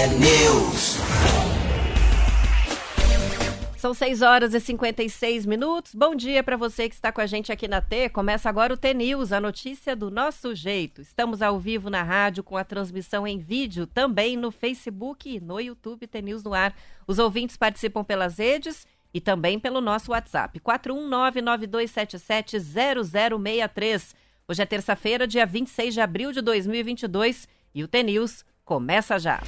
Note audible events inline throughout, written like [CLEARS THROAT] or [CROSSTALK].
T-News. São 6 horas e 56 minutos. Bom dia para você que está com a gente aqui na T. Começa agora o T News, a notícia do nosso jeito. Estamos ao vivo na rádio com a transmissão em vídeo, também no Facebook e no YouTube T News no ar. Os ouvintes participam pelas redes e também pelo nosso WhatsApp, 41992770063. Hoje é terça-feira, dia 26 de abril de 2022 e o T News começa já.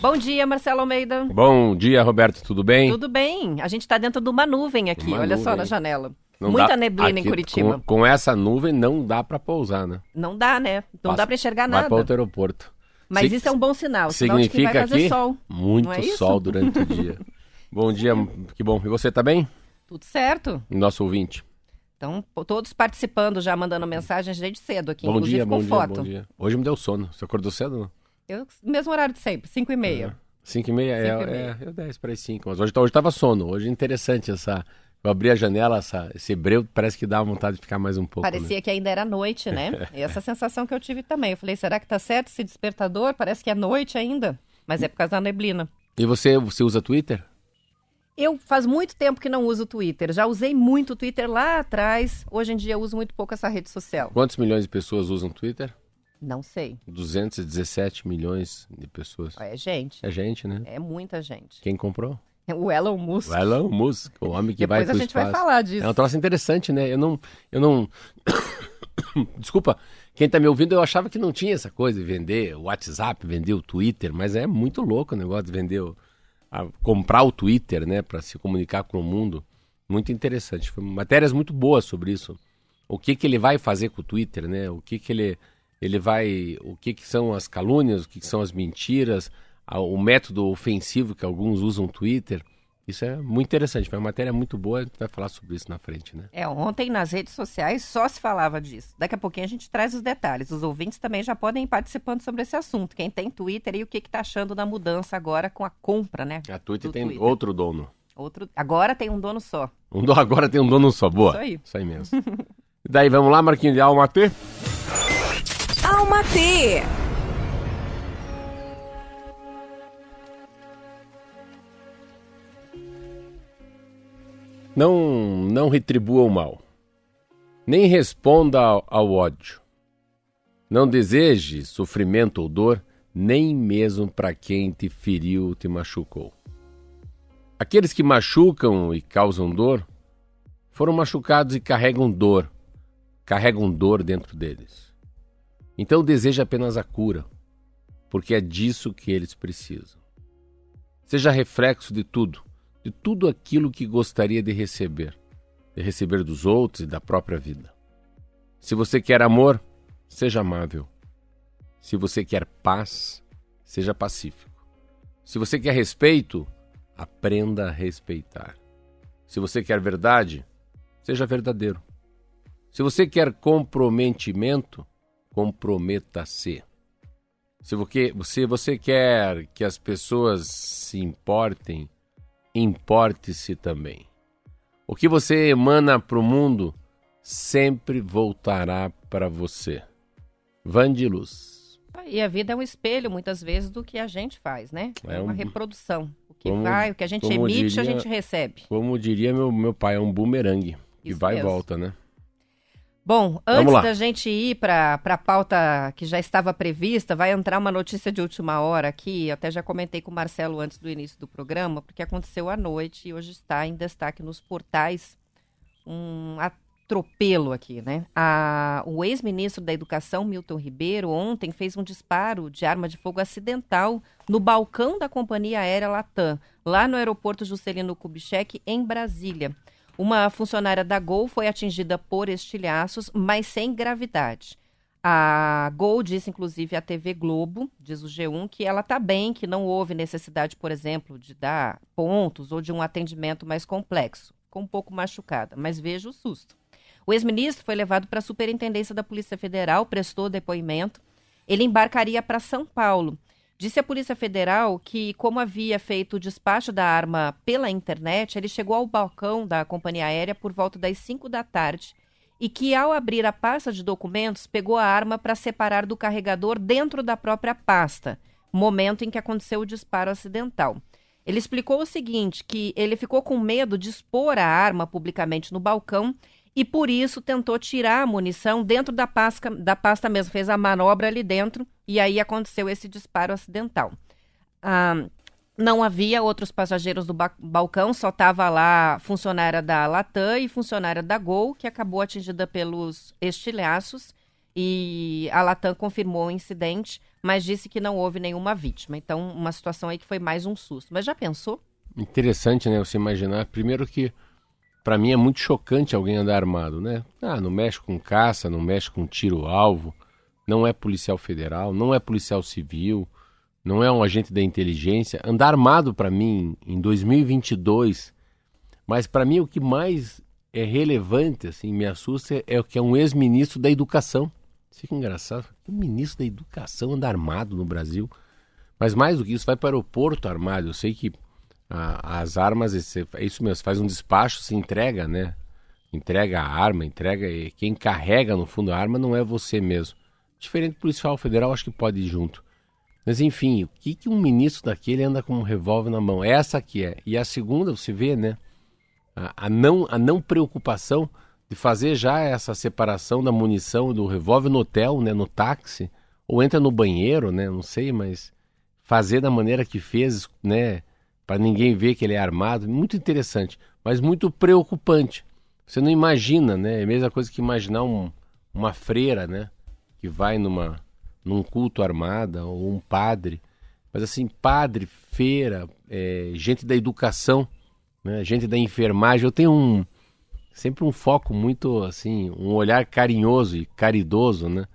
Bom dia, Marcelo Almeida. Bom dia, Roberto, tudo bem? Tudo bem. A gente está dentro de uma nuvem aqui, Uma olha só nuvem. na janela. Não Muita dá- neblina em aqui, Curitiba. Com, com essa nuvem não dá para pousar, né? Não dá, né? Não Passa- dá para enxergar Vai nada. para outro aeroporto. Mas Sig- isso é um bom sinal, sinal de que vai Significa fazer sol. muito é sol durante o dia. Bom [LAUGHS] dia, que bom. E você tá bem? Tudo certo. Nosso ouvinte. Então, todos participando já, mandando mensagem desde cedo aqui, bom inclusive dia, com bom dia, foto. bom dia. Hoje me deu sono. Você acordou cedo, não? Eu, mesmo horário de sempre, 5 e meia. 5 e meia, é, Cinco e meia. é, é 10 para as 5. Mas hoje, tá- hoje tava sono. Hoje é interessante essa... Eu abri a janela, essa, esse breu parece que dá vontade de ficar mais um pouco. né? Parecia que ainda era noite, né? [LAUGHS] E essa sensação que eu tive também. Eu falei, será que tá certo esse despertador? Parece que é noite ainda. Mas é por causa da neblina. E você, você usa Twitter? Eu faz muito tempo que não uso o Twitter. Já usei muito o Twitter lá atrás. Hoje em dia eu uso muito pouco essa rede social. Quantos milhões de pessoas usam Twitter? Não sei. 217 milhões de pessoas. É gente. É gente, né? É muita gente. Quem comprou? O Elon Musk. O Elon Musk, o homem que vai Depois a pro gente vai espaço. falar disso. É um troço interessante, né? Eu não... Eu não... [COUGHS] Desculpa, quem tá me ouvindo, eu achava que não tinha essa coisa de vender o WhatsApp, vender o Twitter, mas é muito louco o negócio de vender, o... a- comprar o Twitter, né? Para se comunicar com o mundo. Muito interessante. Foi matérias muito boas sobre isso. O que que ele vai fazer com o Twitter, né? O que que ele... Ele vai... O que que são as calúnias, o que que são as mentiras, o método ofensivo que alguns usam o Twitter. Isso é muito interessante, foi uma matéria muito boa, a gente vai falar sobre isso na frente, né? É, ontem nas redes sociais só se falava disso. Daqui a pouquinho a gente traz os detalhes. Os ouvintes também já podem ir participando sobre esse assunto. Quem tem Twitter e o que, que tá achando da mudança agora com a compra, né? A Twitter tem Twitter. outro dono. Outro... Agora tem um dono só. Um do- agora tem um dono só, boa. Isso aí. Isso aí mesmo. [LAUGHS] daí, vamos lá, Marquinhos de Alma T? Alma T. Não, não retribua o mal. Nem responda ao, ao ódio. Não deseje sofrimento ou dor, nem mesmo para quem te feriu te machucou. Aqueles que machucam e causam dor foram machucados e carregam dor, carregam dor dentro deles. Então deseja apenas a cura, porque é disso que eles precisam. Seja reflexo de tudo, de tudo aquilo que gostaria de receber, de receber dos outros e da própria vida. Se você quer amor, seja amável. Se você quer paz, seja pacífico. Se você quer respeito, aprenda a respeitar. Se você quer verdade, seja verdadeiro. Se você quer comprometimento, comprometa-se. Se você, se você quer que as pessoas se importem, importe-se também. O que você emana para o mundo sempre voltará para você. Van de luz. E a vida é um espelho, muitas vezes, do que a gente faz, né? É, É uma um- reprodução. O que como- vai, o que a gente emite, a diria- gente recebe. Como diria meu, meu pai, é um bumerangue. Isso vai mesmo. e volta, né? Bom, antes da gente ir para a pauta que já estava prevista, vai entrar uma notícia de última hora aqui. Até já comentei com o Marcelo antes do início do programa, porque aconteceu à noite e hoje está em destaque nos portais um atropelo aqui, né? A- o ex-ministro da Educação, Milton Ribeiro, ontem fez um disparo de arma de fogo acidental no balcão da companhia aérea Latam, lá no aeroporto Juscelino Kubitschek, em Brasília. Uma funcionária da Gol foi atingida por estilhaços, mas sem gravidade. A Gol disse, inclusive, à TV Globo, diz o G1, que ela está bem, que não houve necessidade, por exemplo, de dar pontos ou de um atendimento mais complexo. Ficou um pouco machucada, mas veja o susto. O ex-ministro foi levado para a Superintendência da Polícia Federal, prestou depoimento. Ele embarcaria para São Paulo. Disse a Polícia Federal que, como havia feito o despacho da arma pela internet, ele chegou ao balcão da companhia aérea por volta das 5 da tarde e que, ao abrir a pasta de documentos, pegou a arma para separar do carregador dentro da própria pasta, momento em que aconteceu o disparo acidental. Ele explicou o seguinte: que ele ficou com medo de expor a arma publicamente no balcão e por isso tentou tirar a munição dentro da pasta, da pasta mesmo, fez a manobra ali dentro e aí aconteceu esse disparo acidental. Ah, não havia outros passageiros do ba balcão, só estava lá funcionária da Latam e funcionária da Gol, que acabou atingida pelos estilhaços. E a Latam confirmou o incidente, mas disse que não houve nenhuma vítima. Então, uma situação aí que foi mais um susto. Mas já pensou? Interessante, né? Você imaginar. Primeiro que, para mim, é muito chocante alguém andar armado, né? Ah, não mexe com caça, não mexe com tiro-alvo, não é policial federal, não é policial civil não é um agente da inteligência. Andar armado para mim em 2022, mas para mim o que mais é relevante, assim, me assusta é o que é um ex-ministro da educação. Fica engraçado. O ministro da educação anda armado no Brasil. Mas mais do que isso, vai para o aeroporto armado. Eu sei que as armas, é isso mesmo, faz um despacho, se entrega, né? Entrega a arma, entrega. Quem carrega no fundo a arma não é você mesmo. Diferente do policial federal, acho que pode ir junto. Mas enfim, o que, que um ministro daquele anda com um revólver na mão? Essa que é. E a segunda, você vê, né? A, a, não, a não preocupação de fazer já essa separação da munição do revólver no hotel, né? No táxi, ou entra no banheiro, né? Não sei, mas fazer da maneira que fez, né? Para ninguém ver que ele é armado, muito interessante, mas muito preocupante. Você não imagina, né? É a mesma coisa que imaginar um, uma freira, né? Que vai numa num culto armada ou um padre, mas assim, padre, feira, é, gente da educação, né, gente da enfermagem. Eu tenho um sempre um foco muito assim, um olhar carinhoso e caridoso, né,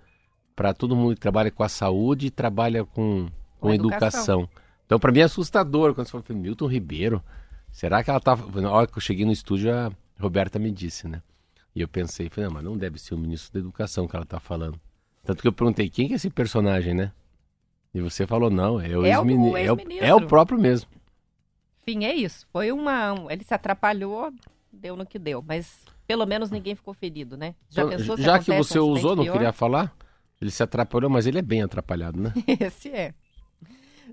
para todo mundo que trabalha com a saúde e trabalha com, com, com educação. educação. Então, para mim é assustador quando você fala, Milton Ribeiro, será que ela estava. Na hora que eu cheguei no estúdio, a Roberta me disse, né? E eu pensei, falei, não, mas não deve ser o ministro da Educação que ela está falando. Tanto que eu perguntei quem que é esse personagem, né? E você falou, não, é o é ex-ministro. É, o, é o próprio mesmo. Enfim, é isso. Foi uma. Ele se atrapalhou, deu no que deu. Mas pelo menos ninguém ficou ferido, né? Já então, pensou se Já que você um usou, pior? não queria falar? Ele se atrapalhou, mas ele é bem atrapalhado, né? [LAUGHS] Esse é.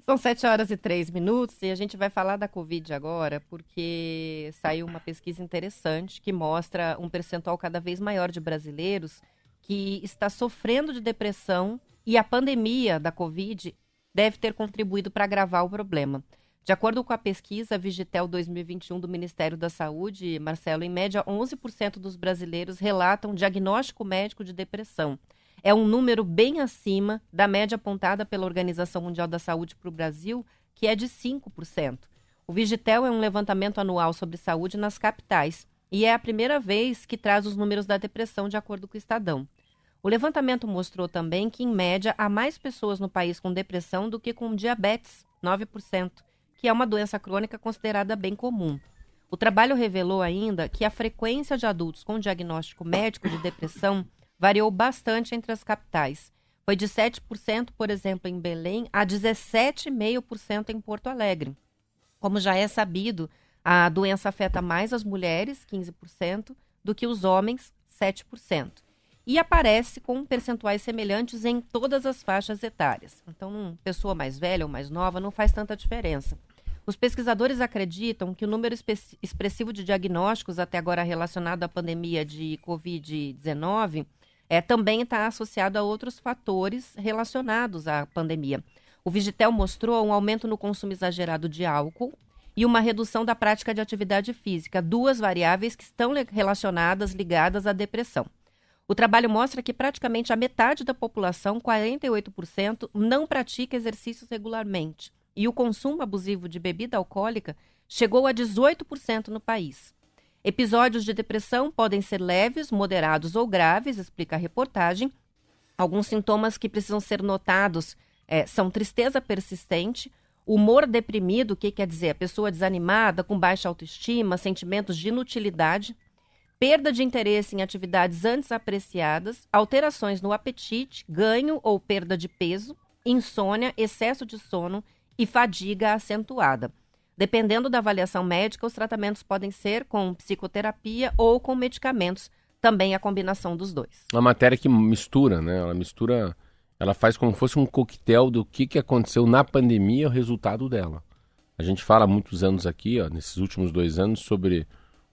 São 7 horas e 3 minutos e a gente vai falar da Covid agora, porque saiu uma pesquisa interessante que mostra um percentual cada vez maior de brasileiros que está sofrendo de depressão e a pandemia da Covid deve ter contribuído para agravar o problema. De acordo com a pesquisa Vigitel 2021 do Ministério da Saúde, Marcelo, em média 11% dos brasileiros relatam diagnóstico médico de depressão. É um número bem acima da média apontada pela Organização Mundial da Saúde para o Brasil, que é de 5%. O Vigitel é um levantamento anual sobre saúde nas capitais e é a primeira vez que traz os números da depressão, de acordo com o Estadão. O levantamento mostrou também que, em média, há mais pessoas no país com depressão do que com diabetes, 9%, que é uma doença crônica considerada bem comum. O trabalho revelou ainda que a frequência de adultos com diagnóstico médico de depressão variou bastante entre as capitais. Foi de 7%, por exemplo, em Belém, a 17,5% em Porto Alegre. Como já é sabido, a doença afeta mais as mulheres, 15%, do que os homens, 7%. E aparece com percentuais semelhantes em todas as faixas etárias. Então, pessoa mais velha ou mais nova não faz tanta diferença. Os pesquisadores acreditam que o número expressivo de diagnósticos até agora relacionado à pandemia de Covid-19 é, também está associado a outros fatores relacionados à pandemia. O Vigitel mostrou um aumento no consumo exagerado de álcool, e uma redução da prática de atividade física, duas variáveis que estão relacionadas, ligadas à depressão. O trabalho mostra que praticamente a metade da população, 48%, não pratica exercícios regularmente. E o consumo abusivo de bebida alcoólica chegou a 18% no país. Episódios de depressão podem ser leves, moderados ou graves, explica a reportagem. Alguns sintomas que precisam ser notados é, são tristeza persistente, Humor deprimido, o que quer dizer? A pessoa desanimada, com baixa autoestima, sentimentos de inutilidade, perda de interesse em atividades antes apreciadas, alterações no apetite, ganho ou perda de peso, insônia, excesso de sono e fadiga acentuada. Dependendo da avaliação médica, os tratamentos podem ser com psicoterapia ou com medicamentos também a combinação dos dois. Uma matéria que mistura, né? Ela mistura, ela faz como se fosse um coquetel do que, que aconteceu na pandemia, o resultado dela. A gente fala há muitos anos aqui, ó, nesses últimos dois anos, sobre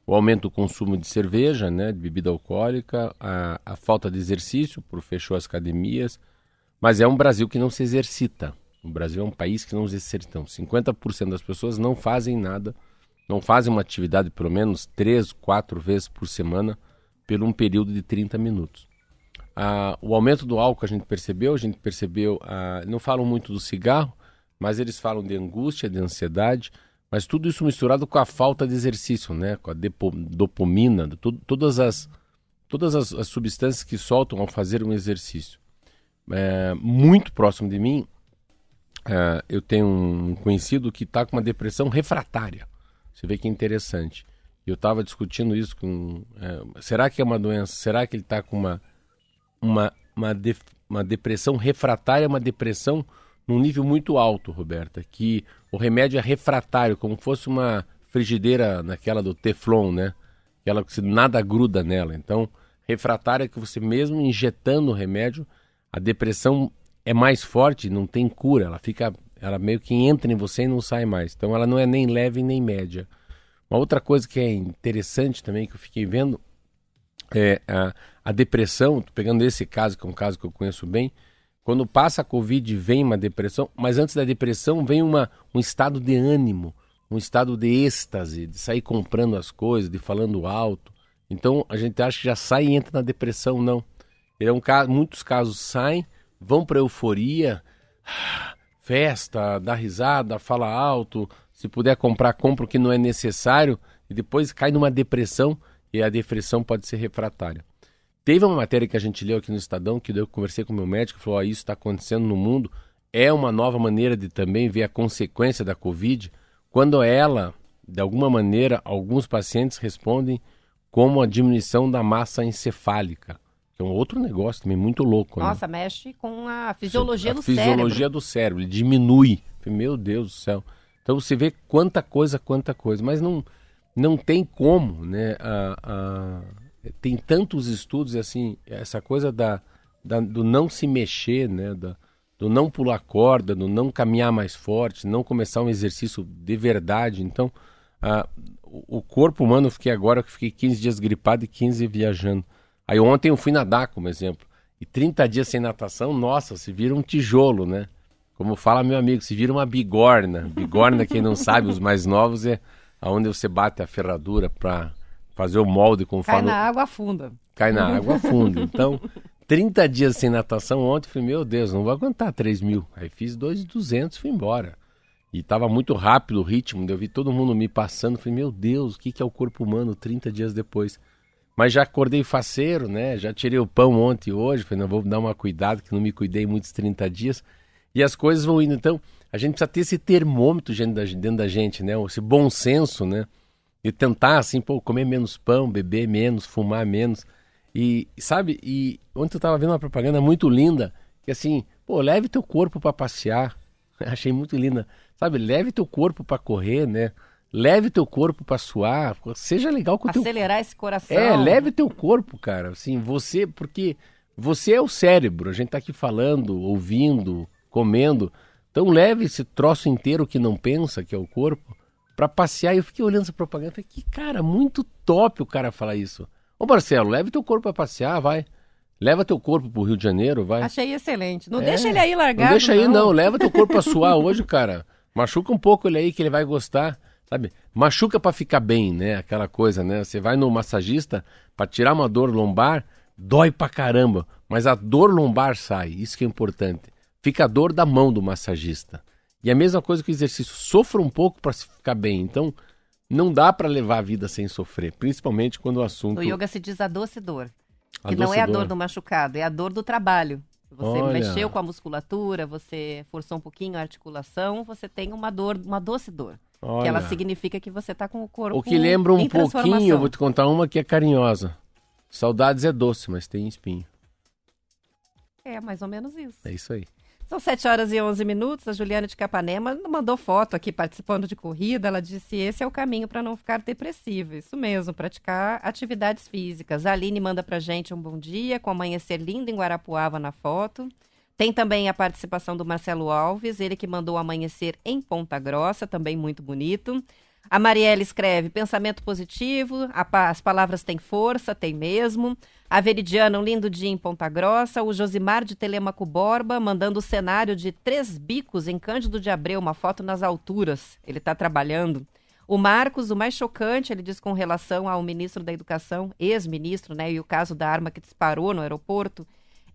o aumento do consumo de cerveja, né, de bebida alcoólica, a, a falta de exercício, por fechou as academias, mas é um Brasil que não se exercita. O Brasil é um país que não se exercita. 50% das pessoas não fazem nada, não fazem uma atividade pelo menos três, quatro vezes por semana, por um período de 30 minutos. Ah, o aumento do álcool a gente percebeu, a gente percebeu, ah, não falam muito do cigarro, mas eles falam de angústia, de ansiedade, mas tudo isso misturado com a falta de exercício, né? com a dopamina, todas, as, todas as, as, substâncias que soltam ao fazer um exercício. É, muito próximo de mim, é, eu tenho um conhecido que está com uma depressão refratária. Você vê que é interessante. Eu estava discutindo isso com. É, será que é uma doença? Será que ele está com uma, uma, uma, de, uma depressão refratária, uma depressão num nível muito alto, Roberta? Que o remédio é refratário, como fosse uma frigideira naquela do Teflon, né? Aquela que nada gruda nela. Então, refratária é que você mesmo injetando o remédio, a depressão é mais forte, não tem cura, ela fica, ela meio que entra em você e não sai mais. Então ela não é nem leve nem média. Uma outra coisa que é interessante também que eu fiquei vendo é a, a depressão, pegando esse caso que é um caso que eu conheço bem, quando passa a Covid vem uma depressão, mas antes da depressão vem uma, um estado de ânimo, um estado de êxtase, de sair comprando as coisas, de falando alto. Então a gente acha que já sai e entra na depressão, não. É um caso, muitos casos saem, vão para euforia, [SIGHS] festa, dá risada, fala alto, se puder comprar, compra o que não é necessário e depois cai numa depressão e a depressão pode ser refratária. Teve uma matéria que a gente leu aqui no Estadão, que eu conversei com meu médico, falou: oh, isso está acontecendo no mundo. É uma nova maneira de também ver a consequência da Covid, quando ela, de alguma maneira, alguns pacientes respondem como a diminuição da massa encefálica. É um outro negócio também muito louco. Né? Nossa, né? mexe com a fisiologia a do fisiologia cérebro. fisiologia do cérebro, ele diminui. Meu Deus do céu. Então você vê quanta coisa, quanta coisa. Mas não, não tem como, né? A, a, tem tantos estudos, assim, essa coisa da, da, do não se mexer, né? Da, do não pular corda, do não caminhar mais forte, não começar um exercício de verdade. Então, a, o corpo humano, eu fiquei agora, eu fiquei 15 dias gripado e 15 viajando. Aí ontem eu fui nadar, como exemplo. E 30 dias sem natação, nossa, se vira um tijolo, né? Como fala meu amigo, se vira uma bigorna. Bigorna, quem não sabe, os mais novos, é aonde você bate a ferradura para fazer o molde conforme... Cai na água funda. Cai na água funda. Então, 30 dias sem natação ontem, falei, meu Deus, não vou aguentar 3 mil. Aí fiz 2,200 e fui embora. E estava muito rápido o ritmo, eu vi todo mundo me passando, falei, meu Deus, o que, que é o corpo humano 30 dias depois? Mas já acordei faceiro, né? Já tirei o pão ontem e hoje. Falei, não, vou dar uma cuidado, que não me cuidei muitos 30 dias. E as coisas vão indo. Então, a gente precisa ter esse termômetro dentro da gente, né? Esse bom senso, né? E tentar, assim, pô, comer menos pão, beber menos, fumar menos. E, sabe, e ontem eu estava vendo uma propaganda muito linda, que assim, pô, leve teu corpo para passear. [LAUGHS] Achei muito linda. Sabe, leve teu corpo para correr, né? Leve teu corpo para suar, seja legal com o teu... Acelerar esse coração. É, leve teu corpo, cara. Assim, você, porque você é o cérebro. A gente tá aqui falando, ouvindo, comendo. Então leve esse troço inteiro que não pensa, que é o corpo, para passear. E eu fiquei olhando essa propaganda falei, que cara, muito top o cara falar isso. Ô Marcelo, leve teu corpo para passear, vai. Leva teu corpo pro Rio de Janeiro, vai. Achei excelente. Não é, deixa ele aí largado. Não deixa aí, não. não. Leva teu corpo pra suar hoje, cara. Machuca um pouco ele aí que ele vai gostar. Sabe? Machuca para ficar bem, né? Aquela coisa, né? Você vai no massagista para tirar uma dor lombar, dói pra caramba, mas a dor lombar sai. Isso que é importante. Fica a dor da mão do massagista. E a mesma coisa que o exercício, sofra um pouco para ficar bem. Então, não dá para levar a vida sem sofrer, principalmente quando o assunto. No yoga se diz a doce dor. Que não é a dor do machucado, é a dor do trabalho. Você Olha. mexeu com a musculatura, você forçou um pouquinho a articulação, você tem uma dor, uma doce dor. Olha. Que ela significa que você está com o corpo. O que lembra um pouquinho, eu vou te contar uma que é carinhosa. Saudades é doce, mas tem espinho. É mais ou menos isso. É isso aí. São 7 horas e 11 minutos. A Juliana de Capanema mandou foto aqui participando de corrida. Ela disse: esse é o caminho para não ficar depressivo. Isso mesmo, praticar atividades físicas. A Aline manda pra gente um bom dia, com amanhecer lindo em Guarapuava na foto. Tem também a participação do Marcelo Alves, ele que mandou amanhecer em Ponta Grossa, também muito bonito. A Marielle escreve: pensamento positivo, as palavras têm força, tem mesmo. A Veridiana, um lindo dia em Ponta Grossa. O Josimar de Telemaco Borba, mandando o cenário de Três Bicos em Cândido de Abreu, uma foto nas alturas. Ele está trabalhando. O Marcos, o mais chocante, ele diz com relação ao ministro da Educação, ex-ministro, né, e o caso da arma que disparou no aeroporto,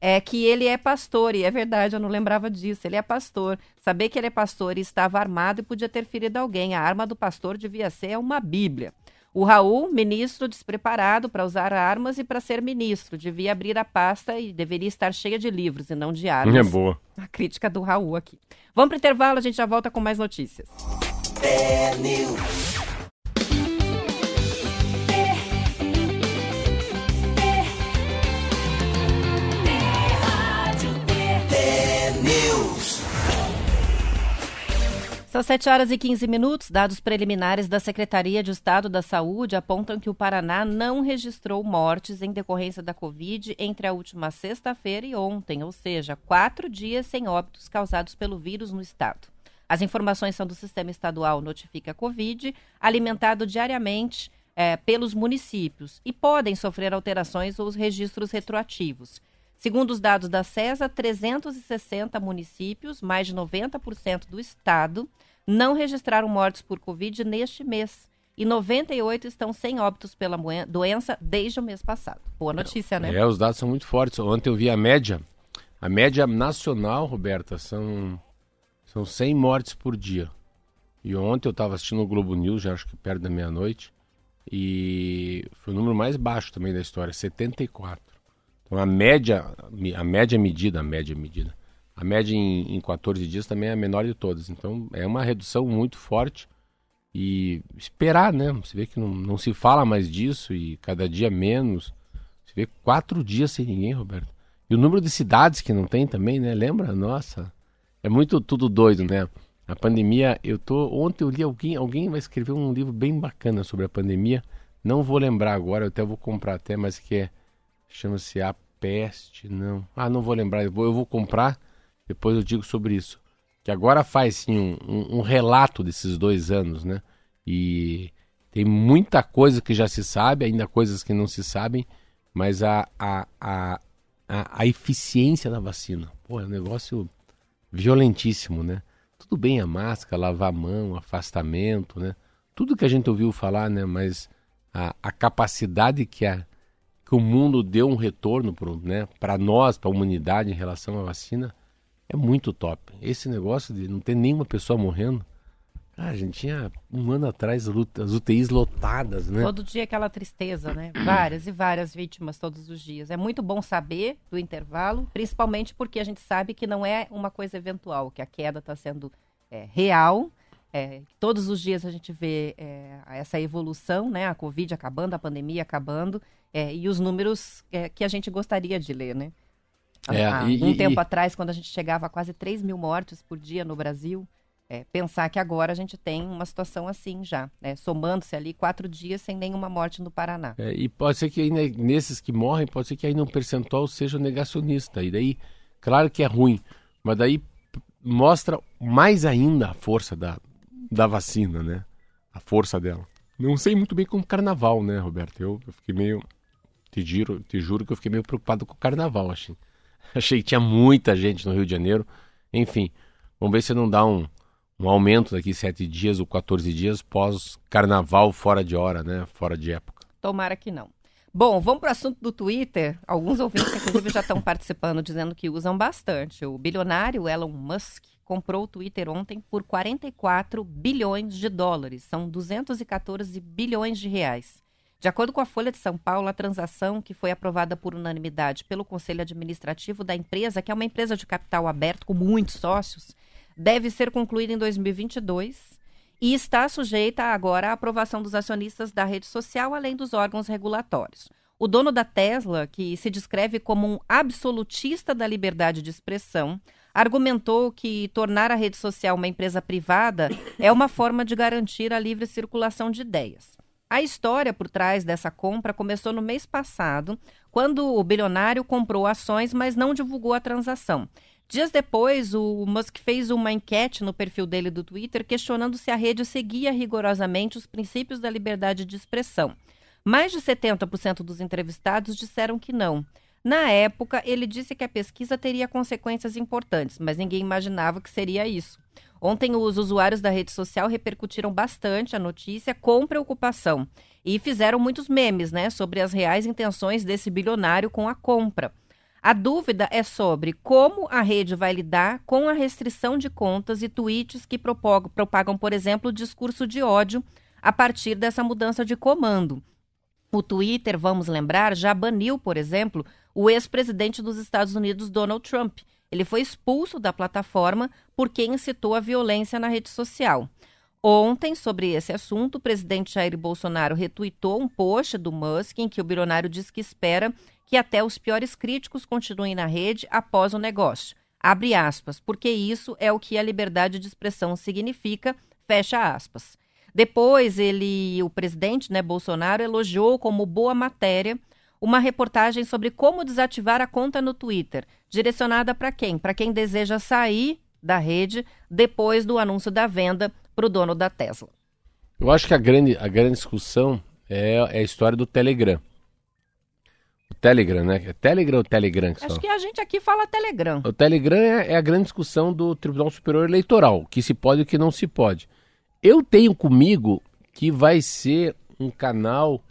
é que ele é pastor, e é verdade, eu não lembrava disso. Ele é pastor. Saber que ele é pastor e estava armado e podia ter ferido alguém. A arma do pastor devia ser uma Bíblia. O Raul, ministro despreparado para usar armas e para ser ministro, devia abrir a pasta e deveria estar cheia de livros e não de armas. É boa. A crítica do Raul aqui. Vamos para o intervalo, a gente já volta com mais notícias. É São 7 horas e 15 minutos. Dados preliminares da Secretaria de Estado da Saúde apontam que o Paraná não registrou mortes em decorrência da Covid entre a última sexta-feira e ontem, ou seja, quatro dias sem óbitos causados pelo vírus no estado. As informações são do Sistema Estadual Notifica Covid, alimentado diariamente é, pelos municípios, e podem sofrer alterações ou registros retroativos. Segundo os dados da CESA, 360 municípios, mais de 90% do estado, não registraram mortes por Covid neste mês. E 98 estão sem óbitos pela doença desde o mês passado. Boa notícia, né? É, os dados são muito fortes. Ontem eu vi a média. A média nacional, Roberta, são, são 100 mortes por dia. E ontem eu estava assistindo o Globo News, já acho que perto da meia-noite, e foi o número mais baixo também da história, 74. Então a média, a média medida, a média medida, a média em, em 14 dias também é a menor de todas. Então é uma redução muito forte e esperar, né? Você vê que não, não se fala mais disso e cada dia menos. Você vê quatro dias sem ninguém, Roberto. E o número de cidades que não tem também, né? Lembra? Nossa, é muito tudo doido, né? A pandemia, eu tô. Ontem eu li alguém, alguém vai escrever um livro bem bacana sobre a pandemia. Não vou lembrar agora, eu até vou comprar até, mas que é chama-se A Peste, não. Ah, não vou lembrar, eu vou, eu vou comprar depois eu digo sobre isso. Que agora faz sim um, um, relato desses dois anos, né? E tem muita coisa que já se sabe, ainda coisas que não se sabem, mas a, a, a, a, a eficiência da vacina, pô, é um negócio violentíssimo, né? Tudo bem a máscara, lavar a mão, afastamento, né? Tudo que a gente ouviu falar, né? Mas a, a capacidade que, a, que o mundo deu um retorno para né? nós, para a humanidade em relação à vacina, é muito top. Esse negócio de não ter nenhuma pessoa morrendo. Ah, a gente tinha um ano atrás as UTIs lotadas, né? Todo dia aquela tristeza, né? Várias e várias vítimas todos os dias. É muito bom saber do intervalo, principalmente porque a gente sabe que não é uma coisa eventual, que a queda está sendo é, real. É, todos os dias a gente vê é, essa evolução, né? A Covid acabando, a pandemia acabando, é, e os números é, que a gente gostaria de ler, né? É, Há e, um e, tempo e... atrás, quando a gente chegava a quase 3 mil mortes por dia no Brasil, é, pensar que agora a gente tem uma situação assim já, né? somando-se ali quatro dias sem nenhuma morte no Paraná. É, e pode ser que né, nesses que morrem, pode ser que aí no percentual seja negacionista. E daí, claro que é ruim, mas daí mostra mais ainda a força da, da vacina, né? A força dela. Não sei muito bem com o carnaval, né, Roberto? Eu, eu fiquei meio. Te, giro, te juro que eu fiquei meio preocupado com o carnaval, assim. [LAUGHS] Achei que tinha muita gente no Rio de Janeiro. Enfim, vamos ver se não dá um, um aumento daqui sete dias ou 14 dias pós-carnaval fora de hora, né? Fora de época. Tomara que não. Bom, vamos para o assunto do Twitter. Alguns ouvintes, inclusive, já estão [LAUGHS] participando, dizendo que usam bastante. O bilionário Elon Musk comprou o Twitter ontem por 44 bilhões de dólares. São 214 bilhões de reais. De acordo com a Folha de São Paulo, a transação, que foi aprovada por unanimidade pelo Conselho Administrativo da empresa, que é uma empresa de capital aberto com muitos sócios, deve ser concluída em 2022 e está sujeita agora à aprovação dos acionistas da rede social, além dos órgãos regulatórios. O dono da Tesla, que se descreve como um absolutista da liberdade de expressão, argumentou que tornar a rede social uma empresa privada é uma forma de garantir a livre circulação de ideias. A história por trás dessa compra começou no mês passado, quando o bilionário comprou ações, mas não divulgou a transação. Dias depois, o Musk fez uma enquete no perfil dele do Twitter questionando se a rede seguia rigorosamente os princípios da liberdade de expressão. Mais de 70% dos entrevistados disseram que não. Na época, ele disse que a pesquisa teria consequências importantes, mas ninguém imaginava que seria isso. Ontem, os usuários da rede social repercutiram bastante a notícia com preocupação e fizeram muitos memes né, sobre as reais intenções desse bilionário com a compra. A dúvida é sobre como a rede vai lidar com a restrição de contas e tweets que propagam, propagam por exemplo, discurso de ódio a partir dessa mudança de comando. O Twitter, vamos lembrar, já baniu, por exemplo, o ex-presidente dos Estados Unidos, Donald Trump. Ele foi expulso da plataforma porque incitou a violência na rede social. Ontem, sobre esse assunto, o presidente Jair Bolsonaro retuitou um post do Musk em que o bilionário diz que espera que até os piores críticos continuem na rede após o negócio. Abre aspas, porque isso é o que a liberdade de expressão significa, fecha aspas. Depois, ele, o presidente, né, Bolsonaro, elogiou como boa matéria uma reportagem sobre como desativar a conta no Twitter, direcionada para quem? Para quem deseja sair da rede depois do anúncio da venda para o dono da Tesla. Eu acho que a grande, a grande discussão é, é a história do Telegram. O Telegram, né? É Telegram ou Telegram? Que Acho que a gente aqui fala Telegram. O Telegram é, é, a grande discussão do Tribunal Superior Eleitoral, o que se pode e o que não se pode. Eu tenho comigo que vai ser um canal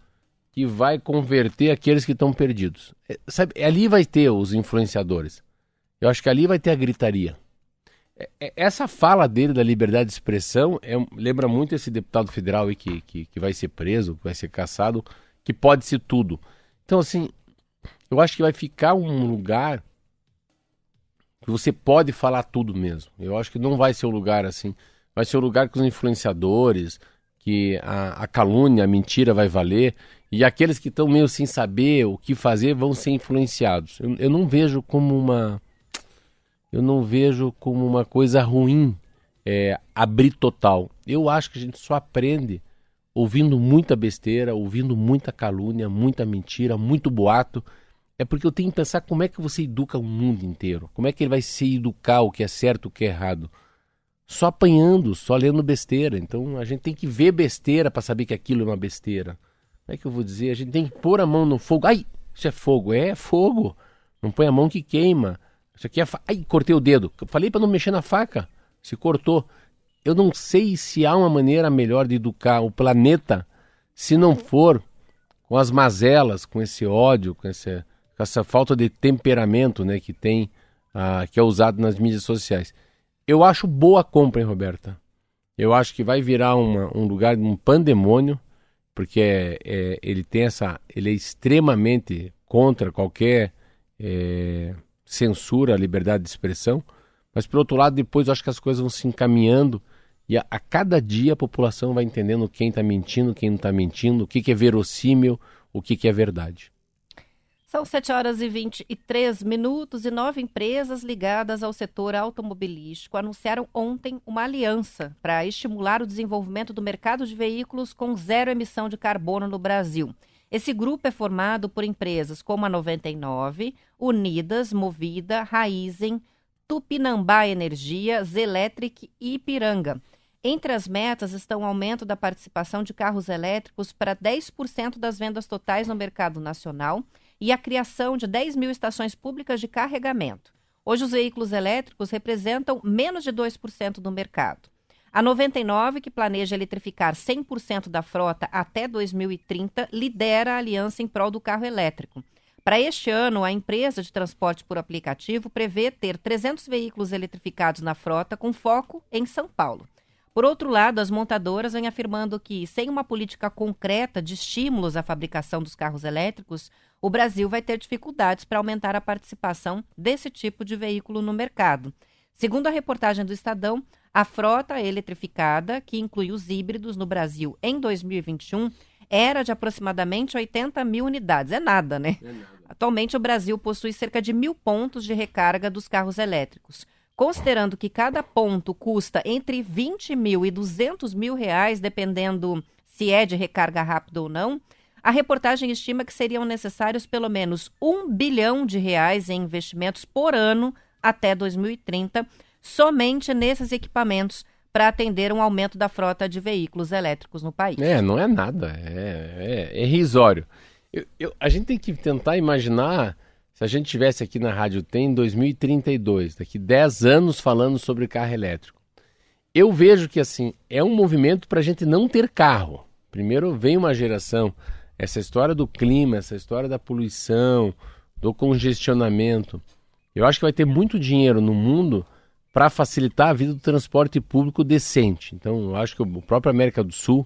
que vai converter aqueles que estão perdidos. É, sabe, ali vai ter os influenciadores. Eu acho que ali vai ter a gritaria. É, é, essa fala dele da liberdade de expressão é, lembra muito esse deputado federal aí que, que, que vai ser preso, vai ser caçado, que pode ser tudo. Então, assim, eu acho que vai ficar um lugar que você pode falar tudo mesmo. Eu acho que não vai ser um lugar assim. Vai ser um lugar que os influenciadores, que a, a calúnia, a mentira vai valer, e aqueles que estão meio sem saber o que fazer vão ser influenciados. Eu, eu não vejo como uma. Eu não vejo como uma coisa ruim é, abrir total. Eu acho que a gente só aprende ouvindo muita besteira, ouvindo muita calúnia, muita mentira, muito boato é porque eu tenho que pensar como é que você educa o mundo inteiro. Como é que ele vai se educar o que é certo, o que é errado. Só apanhando, só lendo besteira. Então a gente tem que ver besteira para saber que aquilo é uma besteira. Como é que eu vou dizer? A gente tem que pôr a mão no fogo. Ai, isso é fogo. É fogo. Não põe a mão que queima. Isso aqui é. Fa... Ai, cortei o dedo. Falei para não mexer na faca. Se cortou. Eu não sei se há uma maneira melhor de educar o planeta se não for com as mazelas, com esse ódio, com esse essa falta de temperamento né, que tem, uh, que é usado nas mídias sociais. Eu acho boa a compra, hein, Roberta? Eu acho que vai virar uma, um lugar, um pandemônio, porque é, é, ele tem essa, ele é extremamente contra qualquer é, censura à liberdade de expressão, mas por outro lado depois eu acho que as coisas vão se encaminhando e a, a cada dia a população vai entendendo quem está mentindo, quem não está mentindo, o que, que é verossímil, o que, que é verdade. São 7 horas e 23 minutos e nove empresas ligadas ao setor automobilístico anunciaram ontem uma aliança para estimular o desenvolvimento do mercado de veículos com zero emissão de carbono no Brasil. Esse grupo é formado por empresas como a 99, Unidas, Movida, Raizen, Tupinambá Energia, Zelectric e Ipiranga. Entre as metas estão o aumento da participação de carros elétricos para 10% das vendas totais no mercado nacional e a criação de 10 mil estações públicas de carregamento. Hoje, os veículos elétricos representam menos de 2% do mercado. A 99, que planeja eletrificar 100% da frota até 2030, lidera a aliança em prol do carro elétrico. Para este ano, a empresa de transporte por aplicativo prevê ter 300 veículos eletrificados na frota, com foco em São Paulo. Por outro lado, as montadoras vêm afirmando que, sem uma política concreta de estímulos à fabricação dos carros elétricos, o Brasil vai ter dificuldades para aumentar a participação desse tipo de veículo no mercado. Segundo a reportagem do Estadão, a frota eletrificada, que inclui os híbridos no Brasil em 2021, era de aproximadamente 80 mil unidades. É nada, né? É nada. Atualmente, o Brasil possui cerca de mil pontos de recarga dos carros elétricos. Considerando que cada ponto custa entre 20 mil e 200 mil reais, dependendo se é de recarga rápida ou não, a reportagem estima que seriam necessários pelo menos um bilhão de reais em investimentos por ano até 2030, somente nesses equipamentos para atender um aumento da frota de veículos elétricos no país. É, não é nada, é, é, é irrisório. Eu, eu, a gente tem que tentar imaginar se a gente tivesse aqui na Rádio Tem em 2032, daqui 10 anos falando sobre carro elétrico. Eu vejo que assim é um movimento para a gente não ter carro. Primeiro vem uma geração, essa história do clima, essa história da poluição, do congestionamento. Eu acho que vai ter muito dinheiro no mundo para facilitar a vida do transporte público decente. Então, eu acho que o próprio América do Sul,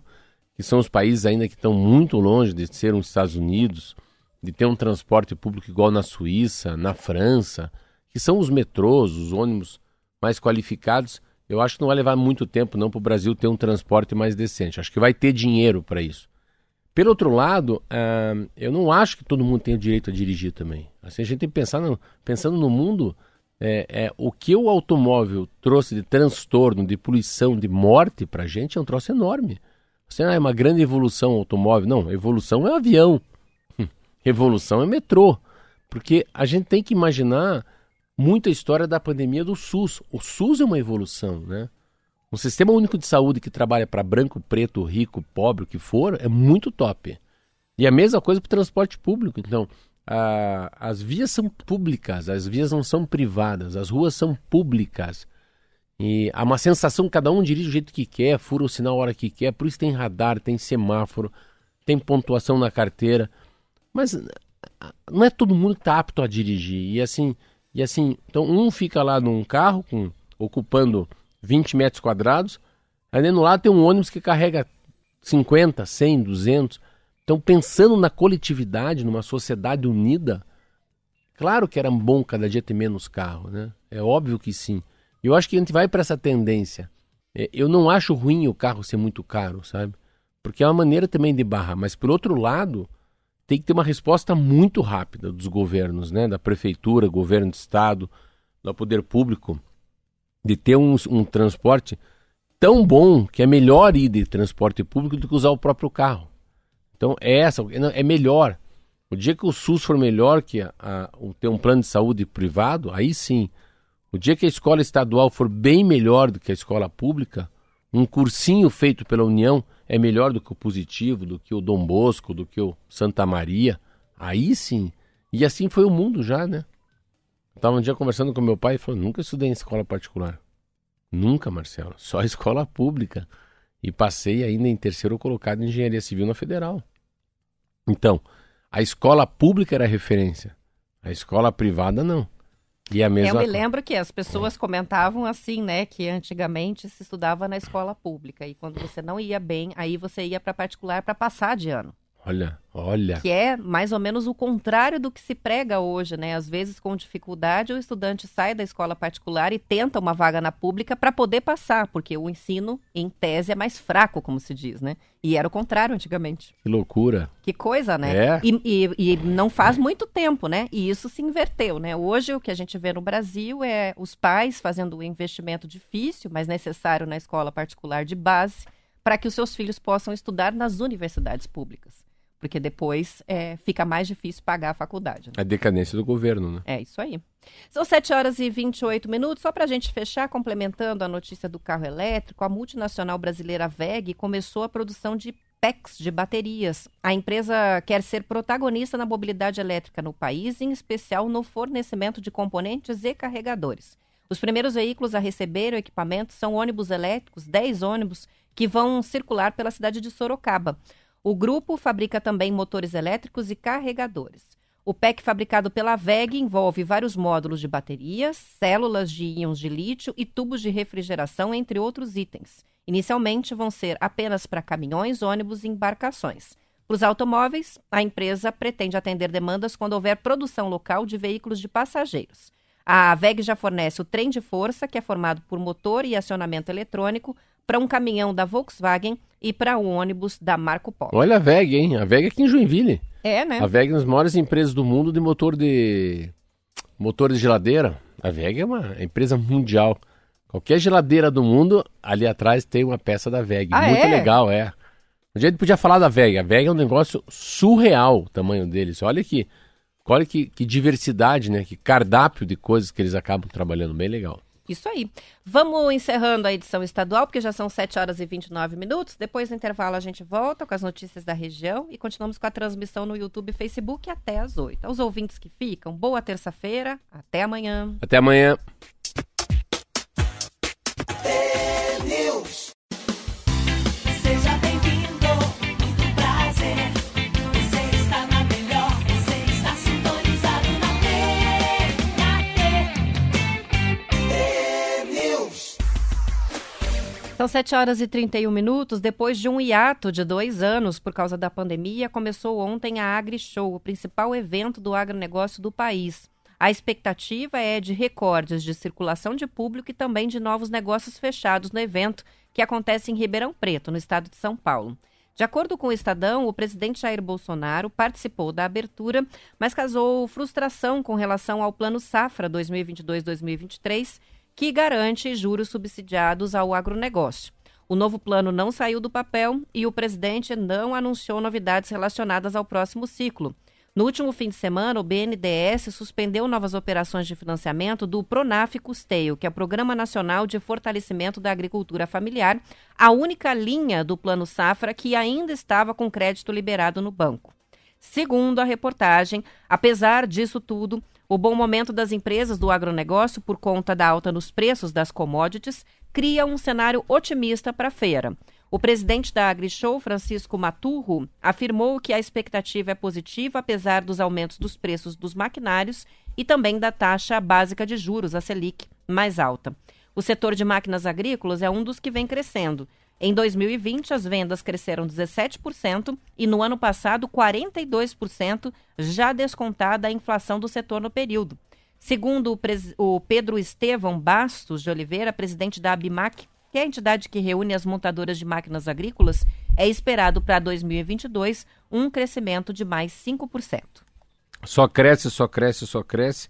que são os países ainda que estão muito longe de ser os Estados Unidos, de ter um transporte público igual na Suíça, na França, que são os metrôs, os ônibus mais qualificados, eu acho que não vai levar muito tempo não para o Brasil ter um transporte mais decente. Acho que vai ter dinheiro para isso. Pelo outro lado, uh, eu não acho que todo mundo tem o direito a dirigir também. Assim, a gente tem que pensar no, pensando no mundo é, é, o que o automóvel trouxe de transtorno, de poluição, de morte para a gente é um troço enorme. Você ah, é uma grande evolução automóvel. Não, evolução é avião. Evolução é metrô. Porque a gente tem que imaginar muita história da pandemia do SUS. O SUS é uma evolução, né? Um sistema único de saúde que trabalha para branco, preto, rico, pobre, o que for, é muito top. E a mesma coisa para o transporte público. Então, a, as vias são públicas, as vias não são privadas, as ruas são públicas. E há uma sensação que cada um dirige do jeito que quer, fura o sinal a hora que quer, por isso tem radar, tem semáforo, tem pontuação na carteira. Mas não é todo mundo que está apto a dirigir. E assim, e assim, então um fica lá num carro com, ocupando 20 metros quadrados, aí no lado tem um ônibus que carrega 50, 100, 200. Então, pensando na coletividade, numa sociedade unida, claro que era bom cada dia ter menos carro, né? É óbvio que sim. Eu acho que a gente vai para essa tendência. É, eu não acho ruim o carro ser muito caro, sabe? Porque é uma maneira também de barrar. Mas, por outro lado, tem que ter uma resposta muito rápida dos governos, né? Da prefeitura, governo de estado, do poder público, de ter um, um transporte tão bom que é melhor ir de transporte público do que usar o próprio carro. Então, é essa, é melhor. O dia que o SUS for melhor que a, a, ter um plano de saúde privado, aí sim. O dia que a escola estadual for bem melhor do que a escola pública, um cursinho feito pela União é melhor do que o Positivo, do que o Dom Bosco, do que o Santa Maria, aí sim. E assim foi o mundo já, né? Estava um dia conversando com meu pai e falou: nunca estudei em escola particular. Nunca, Marcelo. Só [LAUGHS] escola pública e passei ainda em terceiro colocado em engenharia civil na federal. Então, a escola pública era referência, a escola privada não. E a mesma... Eu me lembro que as pessoas comentavam assim, né, que antigamente se estudava na escola pública e quando você não ia bem, aí você ia para particular para passar de ano. Olha, olha. Que é mais ou menos o contrário do que se prega hoje, né? Às vezes, com dificuldade, o estudante sai da escola particular e tenta uma vaga na pública para poder passar, porque o ensino, em tese, é mais fraco, como se diz, né? E era o contrário antigamente. Que loucura. Que coisa, né? É. E, e, e não faz muito tempo, né? E isso se inverteu, né? Hoje, o que a gente vê no Brasil é os pais fazendo o um investimento difícil, mas necessário na escola particular de base, para que os seus filhos possam estudar nas universidades públicas porque depois é, fica mais difícil pagar a faculdade. Né? A decadência do governo, né? É isso aí. São 7 horas e 28 minutos. Só para a gente fechar, complementando a notícia do carro elétrico, a multinacional brasileira VEG começou a produção de PECs de baterias. A empresa quer ser protagonista na mobilidade elétrica no país, em especial no fornecimento de componentes e carregadores. Os primeiros veículos a receber o equipamento são ônibus elétricos, 10 ônibus, que vão circular pela cidade de Sorocaba. O grupo fabrica também motores elétricos e carregadores. O PEC fabricado pela VEG envolve vários módulos de baterias, células de íons de lítio e tubos de refrigeração, entre outros itens. Inicialmente vão ser apenas para caminhões, ônibus e embarcações. Para os automóveis, a empresa pretende atender demandas quando houver produção local de veículos de passageiros. A VEG já fornece o trem de força, que é formado por motor e acionamento eletrônico, para um caminhão da Volkswagen e para um ônibus da Marco Polo. Olha a VEG, hein? A VEG aqui em Joinville. É, né? A VEG é uma das maiores empresas do mundo de motor de motor de geladeira, a VEG é uma empresa mundial. Qualquer geladeira do mundo, ali atrás tem uma peça da VEG. Ah, Muito é? legal, é. Um dia a gente podia falar da VEG. A VEG é um negócio surreal o tamanho deles. Olha que, olha que, que diversidade, né? Que cardápio de coisas que eles acabam trabalhando. Bem legal. Isso aí. Vamos encerrando a edição estadual, porque já são 7 horas e 29 minutos. Depois do intervalo, a gente volta com as notícias da região e continuamos com a transmissão no YouTube e Facebook até às 8. Aos ouvintes que ficam, boa terça-feira. Até amanhã. Até amanhã. São 7 horas e 31 minutos. Depois de um hiato de dois anos por causa da pandemia, começou ontem a AgriShow, o principal evento do agronegócio do país. A expectativa é de recordes de circulação de público e também de novos negócios fechados no evento, que acontece em Ribeirão Preto, no estado de São Paulo. De acordo com o Estadão, o presidente Jair Bolsonaro participou da abertura, mas causou frustração com relação ao Plano Safra 2022-2023, que garante juros subsidiados ao agronegócio. O novo plano não saiu do papel e o presidente não anunciou novidades relacionadas ao próximo ciclo. No último fim de semana, o BNDES suspendeu novas operações de financiamento do Pronaf Custeio, que é o Programa Nacional de Fortalecimento da Agricultura Familiar, a única linha do Plano Safra que ainda estava com crédito liberado no banco. Segundo a reportagem, apesar disso tudo, o bom momento das empresas do agronegócio por conta da alta nos preços das commodities cria um cenário otimista para a feira. O presidente da AgriShow, Francisco Maturro, afirmou que a expectativa é positiva apesar dos aumentos dos preços dos maquinários e também da taxa básica de juros, a Selic, mais alta. O setor de máquinas agrícolas é um dos que vem crescendo. Em 2020, as vendas cresceram 17% e no ano passado 42%, já descontada a inflação do setor no período. Segundo o, o Pedro Estevão Bastos de Oliveira, presidente da Abimac, que é a entidade que reúne as montadoras de máquinas agrícolas, é esperado para 2022 um crescimento de mais 5%. Só cresce, só cresce, só cresce.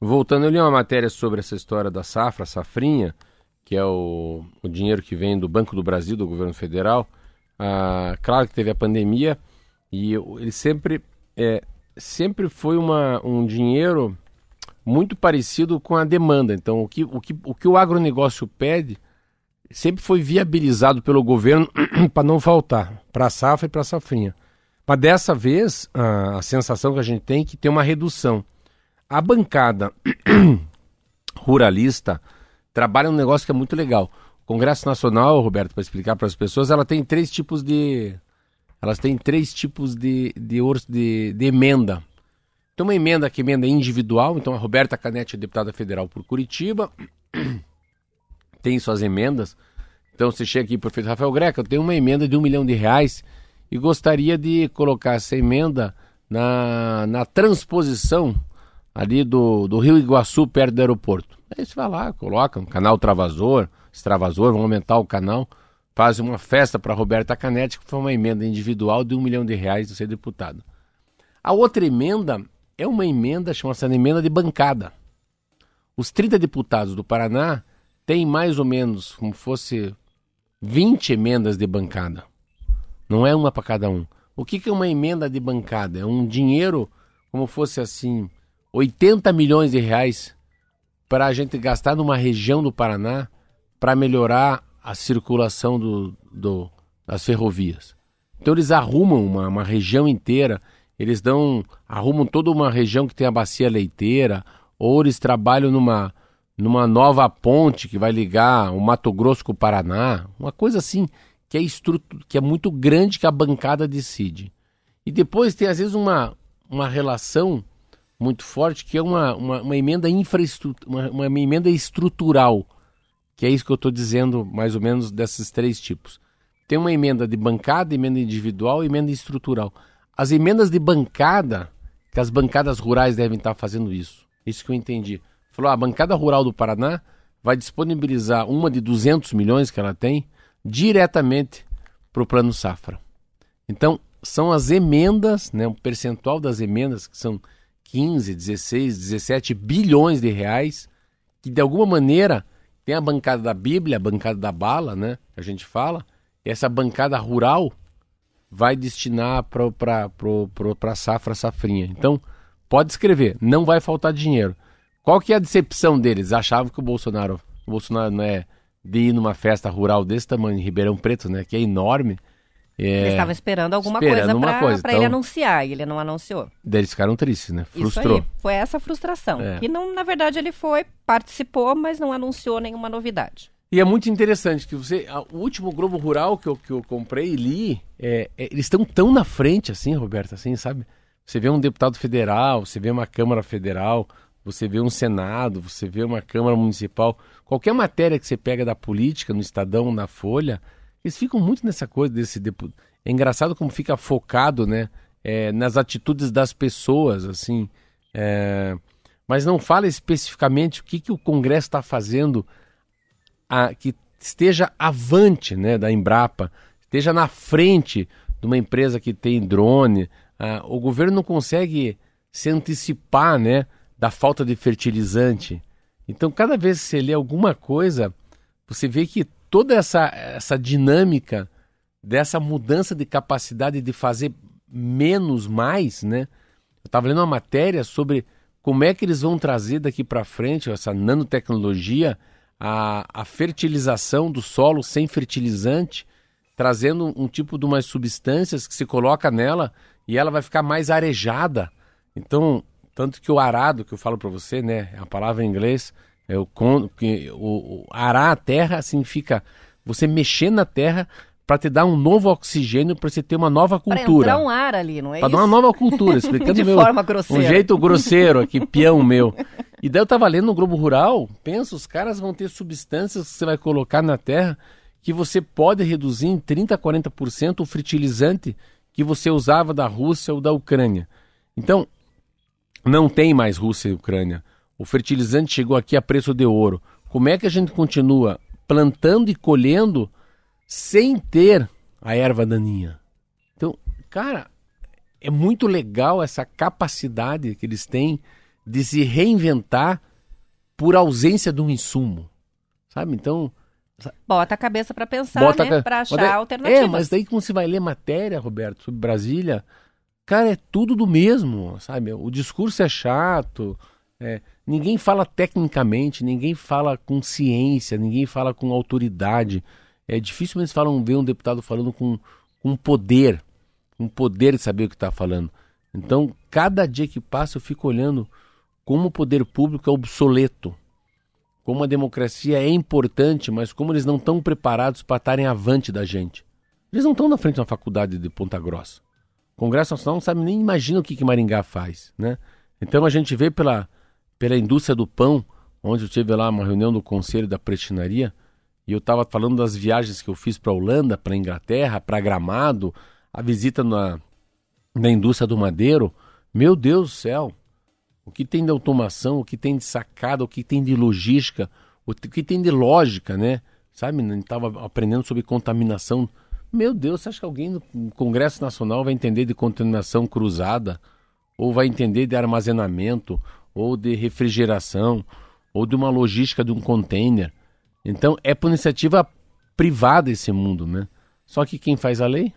Voltando, eu li uma matéria sobre essa história da safra, safrinha, que é o, o dinheiro que vem do Banco do Brasil, do governo federal. Ah, claro que teve a pandemia e ele sempre, é, sempre foi uma, um dinheiro muito parecido com a demanda. Então, o que o, que, o, que o agronegócio pede sempre foi viabilizado pelo governo [CLEARS THROAT] para não faltar para a safra e para a safrinha. Mas dessa vez, a, a sensação que a gente tem é que tem uma redução. A bancada [CLEARS THROAT] ruralista trabalha um negócio que é muito legal. O Congresso Nacional, Roberto, para explicar para as pessoas, ela tem três tipos de. Elas têm três tipos de, de, de, de emenda. Tem uma emenda que emenda individual, então a Roberta Canetti é deputada federal por Curitiba, [CLEARS THROAT] tem suas emendas. Então você chega aqui, prefeito Rafael Greca, eu tenho uma emenda de um milhão de reais e gostaria de colocar essa emenda na, na transposição ali do, do Rio Iguaçu, perto do aeroporto. Aí você vai lá, coloca um canal travasor, extravasor, vão aumentar o canal, faz uma festa para Roberta Canetti, que foi uma emenda individual de um milhão de reais de ser deputado. A outra emenda é uma emenda, chama-se emenda de bancada. Os 30 deputados do Paraná têm mais ou menos como fosse 20 emendas de bancada. Não é uma para cada um. O que, que é uma emenda de bancada? É um dinheiro, como fosse assim, 80 milhões de reais para a gente gastar numa região do Paraná para melhorar a circulação do, do- das ferrovias. Então eles arrumam uma, uma região inteira, eles dão, arrumam toda uma região que tem a bacia leiteira, ou eles trabalham numa, numa nova ponte que vai ligar o Mato Grosso com o Paraná, uma coisa assim que é, que é muito grande que a bancada decide. E depois tem às vezes uma, uma relação muito forte que é uma, uma, uma emenda infraestrutura, uma, uma emenda estrutural, que é isso que eu estou dizendo mais ou menos desses três tipos. Tem uma emenda de bancada, emenda individual e emenda estrutural. As emendas de bancada, que as bancadas rurais devem estar fazendo isso. Isso que eu entendi. Falou, "Ah, a bancada rural do Paraná vai disponibilizar uma de 200 milhões que ela tem diretamente para o Plano Safra. Então, são as emendas, né, o percentual das emendas que são 15, 16, 17 bilhões de reais, que de alguma maneira tem a bancada da Bíblia, a bancada da bala, né? A gente fala, essa bancada rural vai destinar para a safra, safrinha. Então, pode escrever, não vai faltar dinheiro. Qual que é a decepção deles? Achavam que o Bolsonaro, o Bolsonaro é de ir numa festa rural desse tamanho, em Ribeirão Preto, né? Que é enorme. É, Ele estava esperando alguma esperando coisa para coisa, ele então- anunciar e ele não anunciou. daí eles ficaram tristes, né? Frustrou. Isso aí, foi essa frustração. É. Que não, na verdade ele foi, participou, mas não anunciou nenhuma novidade. E é muito interessante que você. a- o último Globo Rural que eu, que eu comprei e li, é, é, eles estão tão na frente, assim, Roberto, assim, sabe? Você vê um deputado federal, você vê uma Câmara Federal, você vê um Senado, você vê uma Câmara Municipal. Qualquer matéria que você pega da política, no Estadão, na Folha, eles ficam muito nessa coisa desse deputado. É engraçado como fica focado, né? é, nas atitudes das pessoas, assim. é, mas não fala especificamente o que, que o Congresso está fazendo a- que esteja avante né, da Embrapa, esteja na frente de uma empresa que tem drone. Ah, o governo não consegue se antecipar né, da falta de fertilizante. Então, cada vez que você lê alguma coisa, você vê que toda essa, essa dinâmica dessa mudança de capacidade de fazer menos mais, né? Eu estava lendo uma matéria sobre como é que eles vão trazer daqui para frente essa nanotecnologia, a, a fertilização do solo sem fertilizante, trazendo um tipo de umas substâncias que se coloca nela e ela vai ficar mais arejada. Então, tanto que o arado que eu falo para você, né, a palavra em inglês, é o, con, que, o, o arar a terra significa você mexer na terra para te dar um novo oxigênio para você ter uma nova Para cultura. entrar um ar ali, não é Pra isso? dar uma nova cultura, explicando [LAUGHS] De meu, forma grosseira. um jeito grosseiro aqui, peão meu. E daí eu tava lendo no Globo Rural, pensa, os caras vão ter substâncias que você vai colocar na terra que você pode reduzir em 30, 40% o fertilizante que você usava da Rússia ou da Ucrânia. Então, não tem mais Rússia e Ucrânia. O fertilizante chegou aqui a preço de ouro. Como é que a gente continua plantando e colhendo sem ter a erva daninha? Então, cara, é muito legal essa capacidade que eles têm de se reinventar por ausência de um insumo. Sabe? Então, Bota a cabeça para pensar, bota né? Para achar daí- alternativas. É, mas daí quando você vai ler matéria, Roberto, sobre Brasília, cara, é tudo do mesmo, sabe? O discurso é chato, é, ninguém fala tecnicamente, ninguém fala com ciência, ninguém fala com autoridade. É difícil eles falam ver um deputado falando com, com poder, com poder de saber o que está falando. Então, cada dia que passa eu fico olhando como o poder público é obsoleto como a democracia é importante, mas como eles não estão preparados para estarem avante da gente. Eles não estão na frente de uma faculdade de Ponta Grossa. O Congresso Nacional não sabe nem imagina o que, que Maringá faz, né? Então a gente vê pela, pela indústria do pão, onde eu tive lá uma reunião do conselho da prestinaria, e eu estava falando das viagens que eu fiz para Holanda, para Inglaterra, para Gramado, a visita na, na indústria do madeiro. Meu Deus do céu, o que tem de automação, o que tem de sacada, o que tem de logística, o que tem de lógica, né? Sabe, estava aprendendo sobre contaminação. Meu Deus, você acha que alguém no Congresso Nacional vai entender de contaminação cruzada? Ou vai entender de armazenamento? Ou de refrigeração? Ou de uma logística de um container? Então, é por iniciativa privada esse mundo, né? Só que quem faz a lei?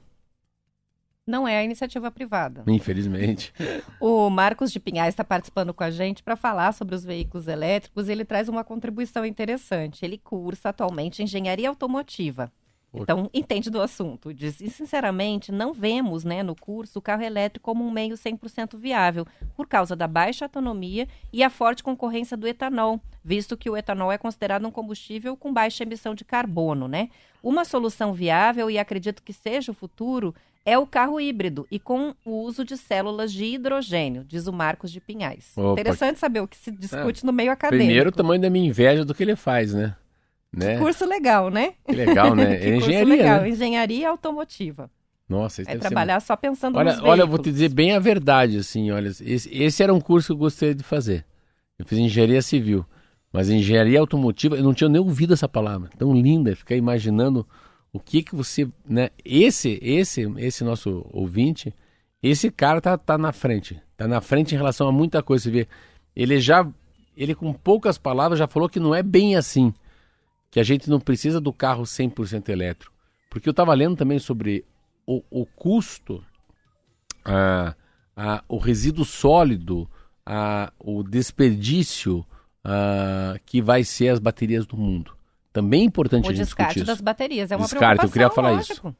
Não é a iniciativa privada. Infelizmente. [LAUGHS] O Marcos de Pinhais está participando com a gente para falar sobre os veículos elétricos e ele traz uma contribuição interessante. Ele cursa atualmente engenharia automotiva. Então, entende do assunto. Diz, e sinceramente, não vemos né, no curso o carro elétrico como um meio 100% viável, por causa da baixa autonomia e a forte concorrência do etanol, visto que o etanol é considerado um combustível com baixa emissão de carbono, né? Uma solução viável, e acredito que seja o futuro, é o carro híbrido e com o uso de células de hidrogênio, diz o Marcos de Pinhais. Opa. Interessante saber o que se discute no meio acadêmico. Primeiro, o tamanho da minha inveja do que ele faz, né? Né? Curso legal, né? Que legal, né? [LAUGHS] Que É curso engenharia, legal, né? engenharia automotiva. Nossa, isso É deve ser trabalhar só pensando Olha, nos olha, eu vou te dizer bem a verdade, assim, olha, esse, esse era um curso que eu gostaria de fazer. Eu fiz engenharia civil, mas engenharia automotiva, eu não tinha nem ouvido essa palavra, tão linda, ficar imaginando o que que você, né, esse, esse, esse nosso ouvinte, Esse cara tá, tá na frente. Tá na frente em relação a muita coisa. Você vê, ele já, ele com poucas palavras já falou que não é bem assim. Que a gente não precisa do carro 100% elétrico. Porque eu estava lendo também sobre o, o custo, a, a, o resíduo sólido, a, o desperdício que vai ser as baterias do mundo. Também é importante O a gente descarte discutir das isso. baterias é uma Descarte, eu queria preocupação, falar lógico.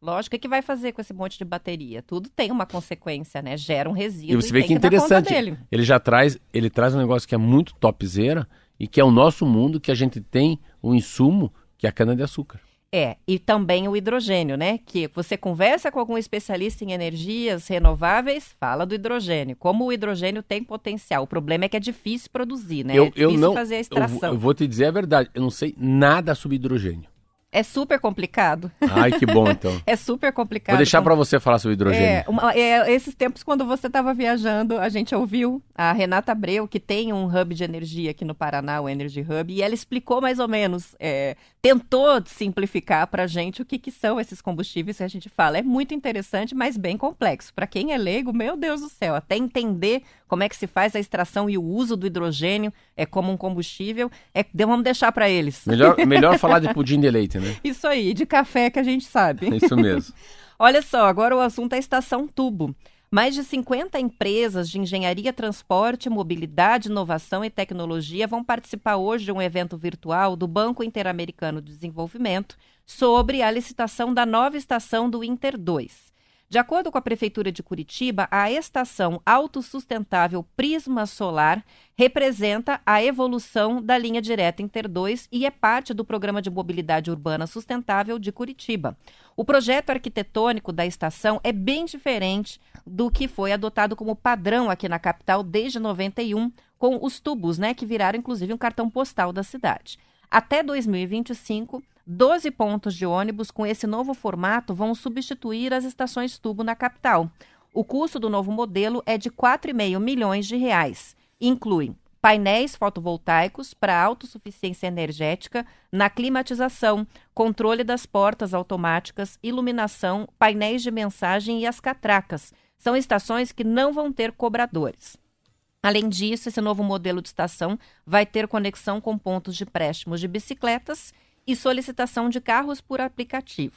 Lógico, o que vai fazer com esse monte de bateria? Tudo tem uma consequência, né? Gera um resíduo E você vê tem que conta interessante. Ele já traz, ele traz um negócio que é muito topzera e que é o nosso mundo, que a gente tem o insumo, que é a cana-de-açúcar. É, e também o hidrogênio, né? Que você conversa com algum especialista em energias renováveis, fala do hidrogênio. Como o hidrogênio tem potencial. O problema é que é difícil produzir, né? eu, é difícil eu não, fazer a eu, extração. vou- eu vou te dizer a verdade, eu não sei nada sobre hidrogênio. É super complicado. Ai, que bom então. [LAUGHS] É super complicado. Vou deixar Como- para você falar sobre hidrogênio. É, uma- é, esses tempos, quando você estava viajando, a gente ouviu a Renata Abreu, que tem um hub de energia aqui no Paraná, o Energy Hub, e ela explicou mais ou menos, é, tentou simplificar para a gente o que, que são esses combustíveis que a gente fala. É muito interessante, mas bem complexo. Para quem é leigo, meu Deus do céu, até entender como é que se faz a extração e o uso do hidrogênio é como um combustível, é, vamos deixar para eles. Melhor, [LAUGHS] melhor falar de pudim de leite, né? Isso aí, de café que a gente sabe. É isso mesmo. [LAUGHS] Olha só, agora o assunto é a Estação Tubo. Mais de 50 empresas de engenharia, transporte, mobilidade, inovação e tecnologia vão participar hoje de um evento virtual do Banco Interamericano de Desenvolvimento sobre a licitação da nova estação do Inter 2. De acordo com a Prefeitura de Curitiba, a estação autossustentável Prisma Solar representa a evolução da linha direta Inter 2 e é parte do Programa de Mobilidade Urbana Sustentável de Curitiba. O projeto arquitetônico da estação é bem diferente do que foi adotado como padrão aqui na capital desde 91, com os tubos, né, que viraram inclusive um cartão postal da cidade. Até 2025, 12 pontos de ônibus com esse novo formato vão substituir as estações tubo na capital. O custo do novo modelo é de 4,5 milhões de reais. Inclui painéis fotovoltaicos para autossuficiência energética na climatização, controle das portas automáticas, iluminação, painéis de mensagem e as catracas. São estações que não vão ter cobradores. Além disso, esse novo modelo de estação vai ter conexão com pontos de préstimos de bicicletas e solicitação de carros por aplicativo.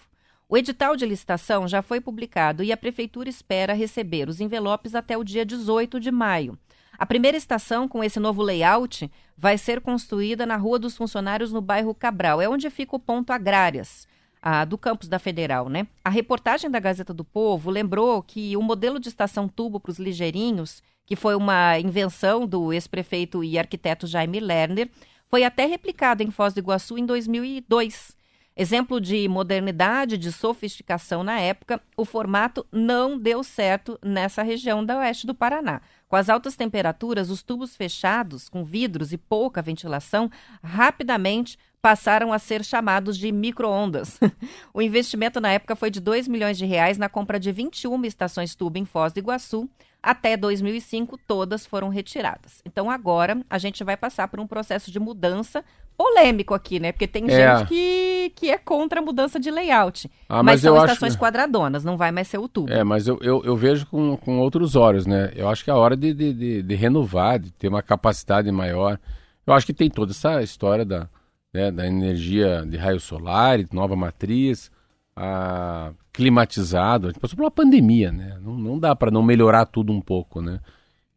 O edital de licitação já foi publicado e a Prefeitura espera receber os envelopes até o dia 18 de maio. A primeira estação com esse novo layout vai ser construída na Rua dos Funcionários, no bairro Cabral. É onde fica o ponto Agrárias, ah, do campus da Federal, né? A reportagem da Gazeta do Povo lembrou que o modelo de estação tubo para os ligeirinhos, que foi uma invenção do ex-prefeito e arquiteto Jaime Lerner, foi até replicado em Foz do Iguaçu em 2002. Exemplo de modernidade, de sofisticação na época, o formato não deu certo nessa região da oeste do Paraná. Com as altas temperaturas, os tubos fechados, com vidros e pouca ventilação, rapidamente passaram a ser chamados de micro-ondas. [LAUGHS] o investimento na época foi de 2 milhões de reais na compra de 21 estações tubo em Foz do Iguaçu. Até 2005, todas foram retiradas. Então, agora, a gente vai passar por um processo de mudança polêmico aqui, né? Porque tem É. gente que, que é contra a mudança de layout. Ah, mas, mas são eu acho- estações quadradonas, não vai mais ser o tubo. É, mas eu, eu, eu vejo com, com outros olhos, né? Eu acho que é a hora de, de, de, de renovar, de ter uma capacidade maior. Eu acho que tem toda essa história da, né, da energia de raio solar, nova matriz, a, climatizado. A gente passou por uma pandemia, né? Não, não dá para não melhorar tudo um pouco, né?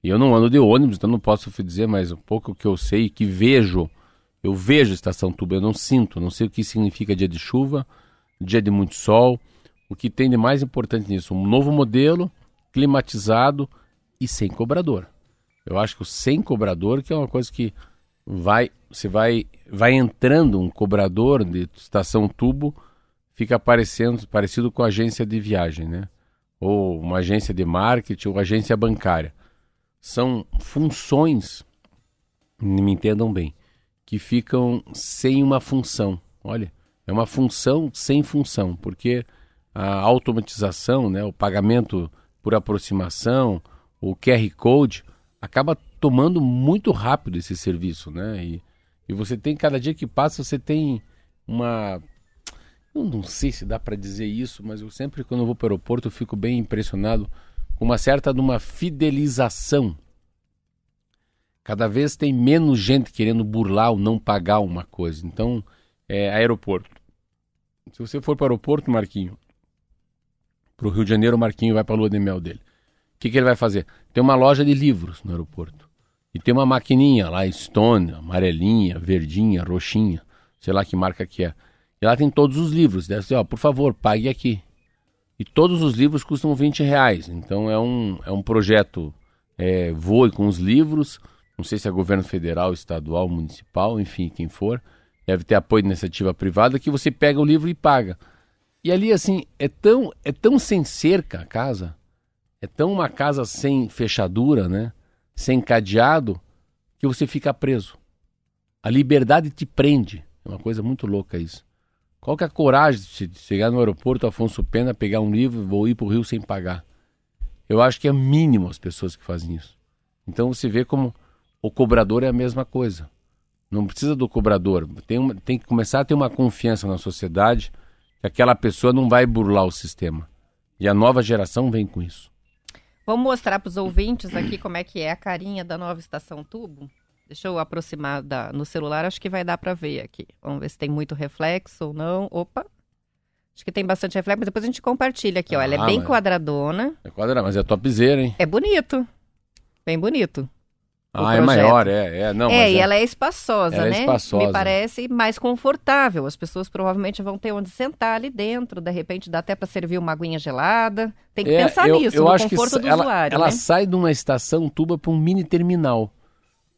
E eu não ando de ônibus, então não posso dizer, mas um pouco que eu sei, que vejo, eu vejo a estação tubo, eu não sinto, não sei o que significa dia de chuva, dia de muito sol. O que tem de mais importante nisso? Um novo modelo, climatizado e sem cobrador. Eu acho que o sem cobrador que é uma coisa que vai, você vai, vai entrando um cobrador de estação tubo, fica parecendo, parecido com agência de viagem, né? Ou uma agência de marketing ou agência bancária. São funções, me entendam bem, que ficam sem uma função. Olha, é uma função sem função, porque a automatização, né, o pagamento por aproximação, o QR Code, acaba tomando muito rápido esse serviço, né? E, e você tem, cada dia que passa, você tem uma. Eu não sei se dá para dizer isso, mas eu sempre, quando eu vou para o aeroporto, eu fico bem impressionado com uma certa de uma fidelização. Cada vez tem menos gente querendo burlar ou não pagar uma coisa. Então, é aeroporto. Se você for para o aeroporto, Marquinho, para o Rio de Janeiro, o Marquinho vai para a lua de mel dele. O que, que ele vai fazer? Tem uma loja de livros no aeroporto. E tem uma maquininha lá, Stone, amarelinha, verdinha, roxinha, sei lá que marca que é. E lá tem todos os livros. Deve ser, ó, por favor, pague aqui. E todos os livros custam 20 reais. Então é um, é um projeto é, voe com os livros. Não sei se é governo federal, estadual, municipal, enfim, quem for. Deve ter apoio de iniciativa privada que você pega o livro e paga. E ali, assim, é tão, é tão sem cerca a casa, é tão uma casa sem fechadura, né? Sem cadeado, que você fica preso. A liberdade te prende. É uma coisa muito louca isso. Qual que é a coragem de chegar no aeroporto Afonso Pena, pegar um livro e vou ir para o Rio sem pagar? Eu acho que é mínimo as pessoas que fazem isso. Então você vê como o cobrador é a mesma coisa. Não precisa do cobrador. Tem, uma, tem que começar a ter uma confiança na sociedade que aquela pessoa não vai burlar o sistema. E a nova geração vem com isso. Vamos mostrar para os ouvintes aqui como é que é a carinha da nova estação tubo. Deixa eu aproximar da, no celular, acho que vai dar para ver aqui. Vamos ver se tem muito reflexo ou não. Opa! Acho que tem bastante reflexo, mas depois a gente compartilha aqui, ó. Ela é Ah, bem mas- quadradona. É quadrado, mas é topzera, hein? É bonito. Bem bonito. Ah, é maior, é. é não, é, e ela é espaçosa, Ela é né? espaçosa. Me parece mais confortável. As pessoas provavelmente vão ter onde sentar ali dentro. De repente dá até para servir uma aguinha gelada. Tem que É, pensar eu, nisso, eu no acho que conforto sa- do ela, usuário, ela né? sai de uma estação tuba para um mini terminal.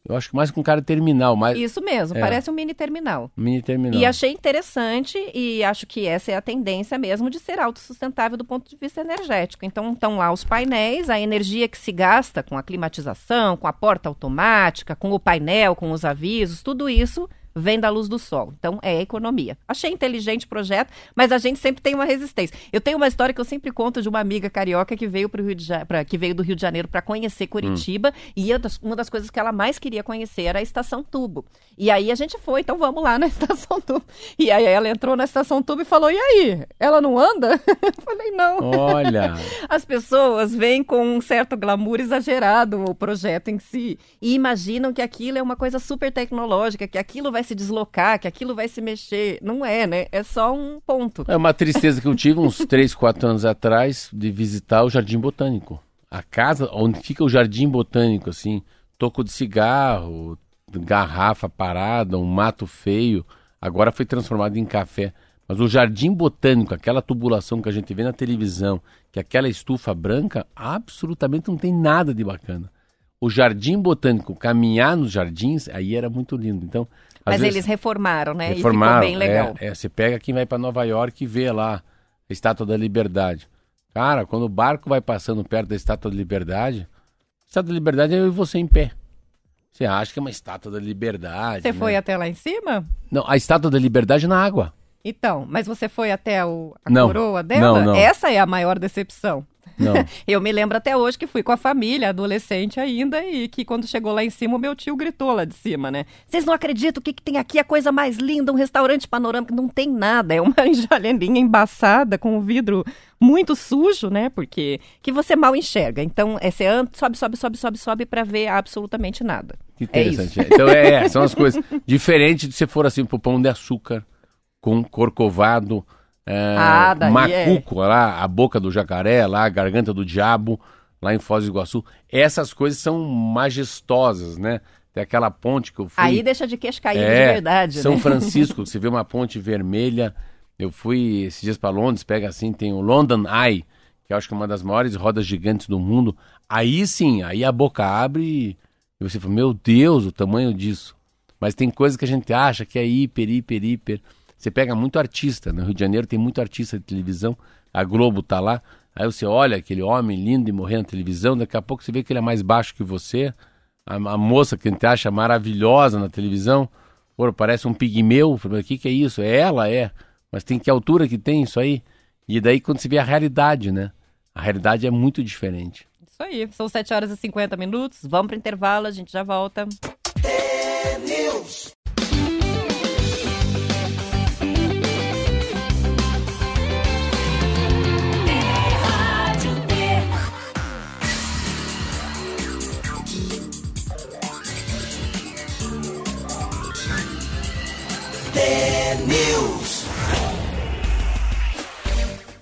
Eu acho que mais com cara de terminal, mais Isso mesmo, É. parece um mini terminal. mini terminal. E achei interessante e acho que essa é a tendência mesmo de ser autossustentável do ponto de vista energético. Então estão lá os painéis, a energia que se gasta com a climatização, com a porta automática, com o painel, com os avisos, tudo isso vem da luz do sol. Então é economia. Achei inteligente o projeto, mas a gente sempre tem uma resistência. Eu tenho uma história que eu sempre conto de uma amiga carioca que veio pro Rio de Ja- pra- que veio do Rio de Janeiro para conhecer Curitiba e uma das, coisas que ela mais queria conhecer era a estação Tubo. E aí a gente foi, então vamos lá [LAUGHS] na estação Tubo. E aí ela entrou na estação Tubo e falou: "E aí? Ela não anda?" [LAUGHS] Eu falei: "Não". Olha, [LAUGHS] As pessoas veem com um certo glamour exagerado o projeto em si e imaginam que aquilo é uma coisa super tecnológica, que aquilo vai se deslocar, que aquilo vai se mexer. Não é, né? É só um ponto. é uma tristeza que eu tive uns [LAUGHS] 3, 4 anos atrás de visitar o Jardim Botânico. A casa onde fica o Jardim Botânico, assim, toco de cigarro, garrafa parada, um mato feio, agora foi transformado em café. Mas o Jardim Botânico, aquela tubulação que a gente vê na televisão, que aquela estufa branca, absolutamente não tem nada de bacana. O Jardim Botânico, caminhar nos jardins, aí era muito lindo. Então, Mas vezes- eles reformaram, né? Reformaram, e ficou bem legal. É, é, você pega quem vai para Nova York e vê lá a Estátua da Liberdade. Cara, quando o barco vai passando perto da Estátua da Liberdade, a Estátua da Liberdade é eu e você em pé. Você acha que é uma Estátua da Liberdade. Você né? foi até lá em cima? Não, a Estátua da Liberdade é na água. Então, mas você foi até o- a Não. coroa dela? Não, não. Essa é a maior decepção. [LAUGHS] Eu me lembro até hoje que fui com a família, adolescente ainda, e que quando chegou lá em cima, o meu tio gritou lá de cima, né? Vocês não acreditam o que, que tem aqui? A coisa mais linda, um restaurante panorâmico. Não tem nada, é uma [LAUGHS] janelinha embaçada com o vidro muito sujo, né? Porque que você mal enxerga. Então, é, você anda, sobe, sobe, sobe, sobe, sobe para ver absolutamente nada. Que É interessante. então, é, é, são as coisas. [LAUGHS] Diferente de se for assim pro pão de açúcar, com corcovado, é, Ah, daí macuco, lá, a boca do jacaré, lá, a garganta do diabo, lá em Foz do Iguaçu. Essas coisas são majestosas, né? Tem aquela ponte que eu fui. Aí deixa de queixo caído É, de verdade, São né? Francisco, [LAUGHS] você vê uma ponte vermelha. Eu fui esses dias para Londres, pega assim, tem o London Eye, que eu acho que é uma das maiores rodas gigantes do mundo. Aí sim, aí a boca abre e você fala, meu Deus, o tamanho disso. Mas tem coisas que a gente acha que é hiper, hiper, hiper. Você pega muito artista, no Rio de Janeiro tem muito artista de televisão, a Globo tá lá, aí você olha aquele homem lindo e morrer na televisão, daqui a pouco você vê que ele é mais baixo que você, a, a moça que a gente acha maravilhosa na televisão, pô, parece um pigmeu, o que que é isso? É ela, é, mas tem que altura que tem isso aí? E daí quando você vê a realidade, né? A realidade é muito diferente. Isso aí, são 7 horas e 50 minutos. Vamos para intervalo, a gente já volta. Rádio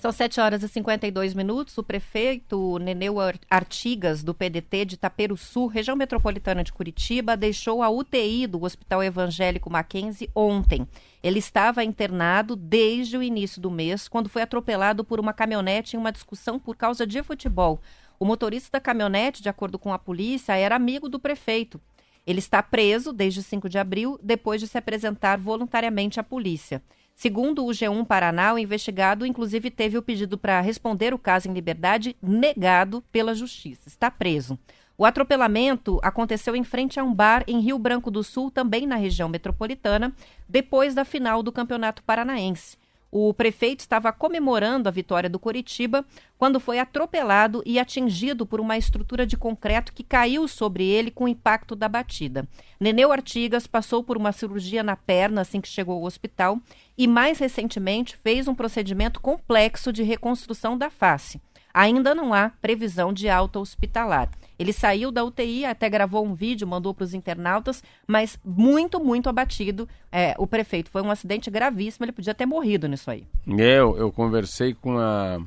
São 7 horas e 52 minutos. O prefeito Neneu Ar- Artigas, do PDT de Itaperuçu, região metropolitana de Curitiba, deixou a UTI do Hospital Evangélico Mackenzie ontem. Ele estava internado desde o início do mês, quando foi atropelado por uma caminhonete em uma discussão por causa de futebol. O motorista da caminhonete, de acordo com a polícia, era amigo do prefeito. Ele está preso desde 5 de abril, depois de se apresentar voluntariamente à polícia. Segundo o G1 Paraná, o investigado inclusive teve o pedido para responder o caso em liberdade negado pela justiça. Está preso. O atropelamento aconteceu em frente a um bar em Rio Branco do Sul, também na região metropolitana, depois da final do Campeonato Paranaense. O prefeito estava comemorando a vitória do Coritiba quando foi atropelado e atingido por uma estrutura de concreto que caiu sobre ele com o impacto da batida. Neneu Artigas passou por uma cirurgia na perna assim que chegou ao hospital e, mais recentemente, fez um procedimento complexo de reconstrução da face. Ainda não há previsão de alta hospitalar. Ele saiu da UTI, até gravou um vídeo, mandou para os internautas, mas muito, muito abatido. É, o prefeito foi um acidente gravíssimo, ele podia ter morrido nisso aí. Eu, eu conversei com a,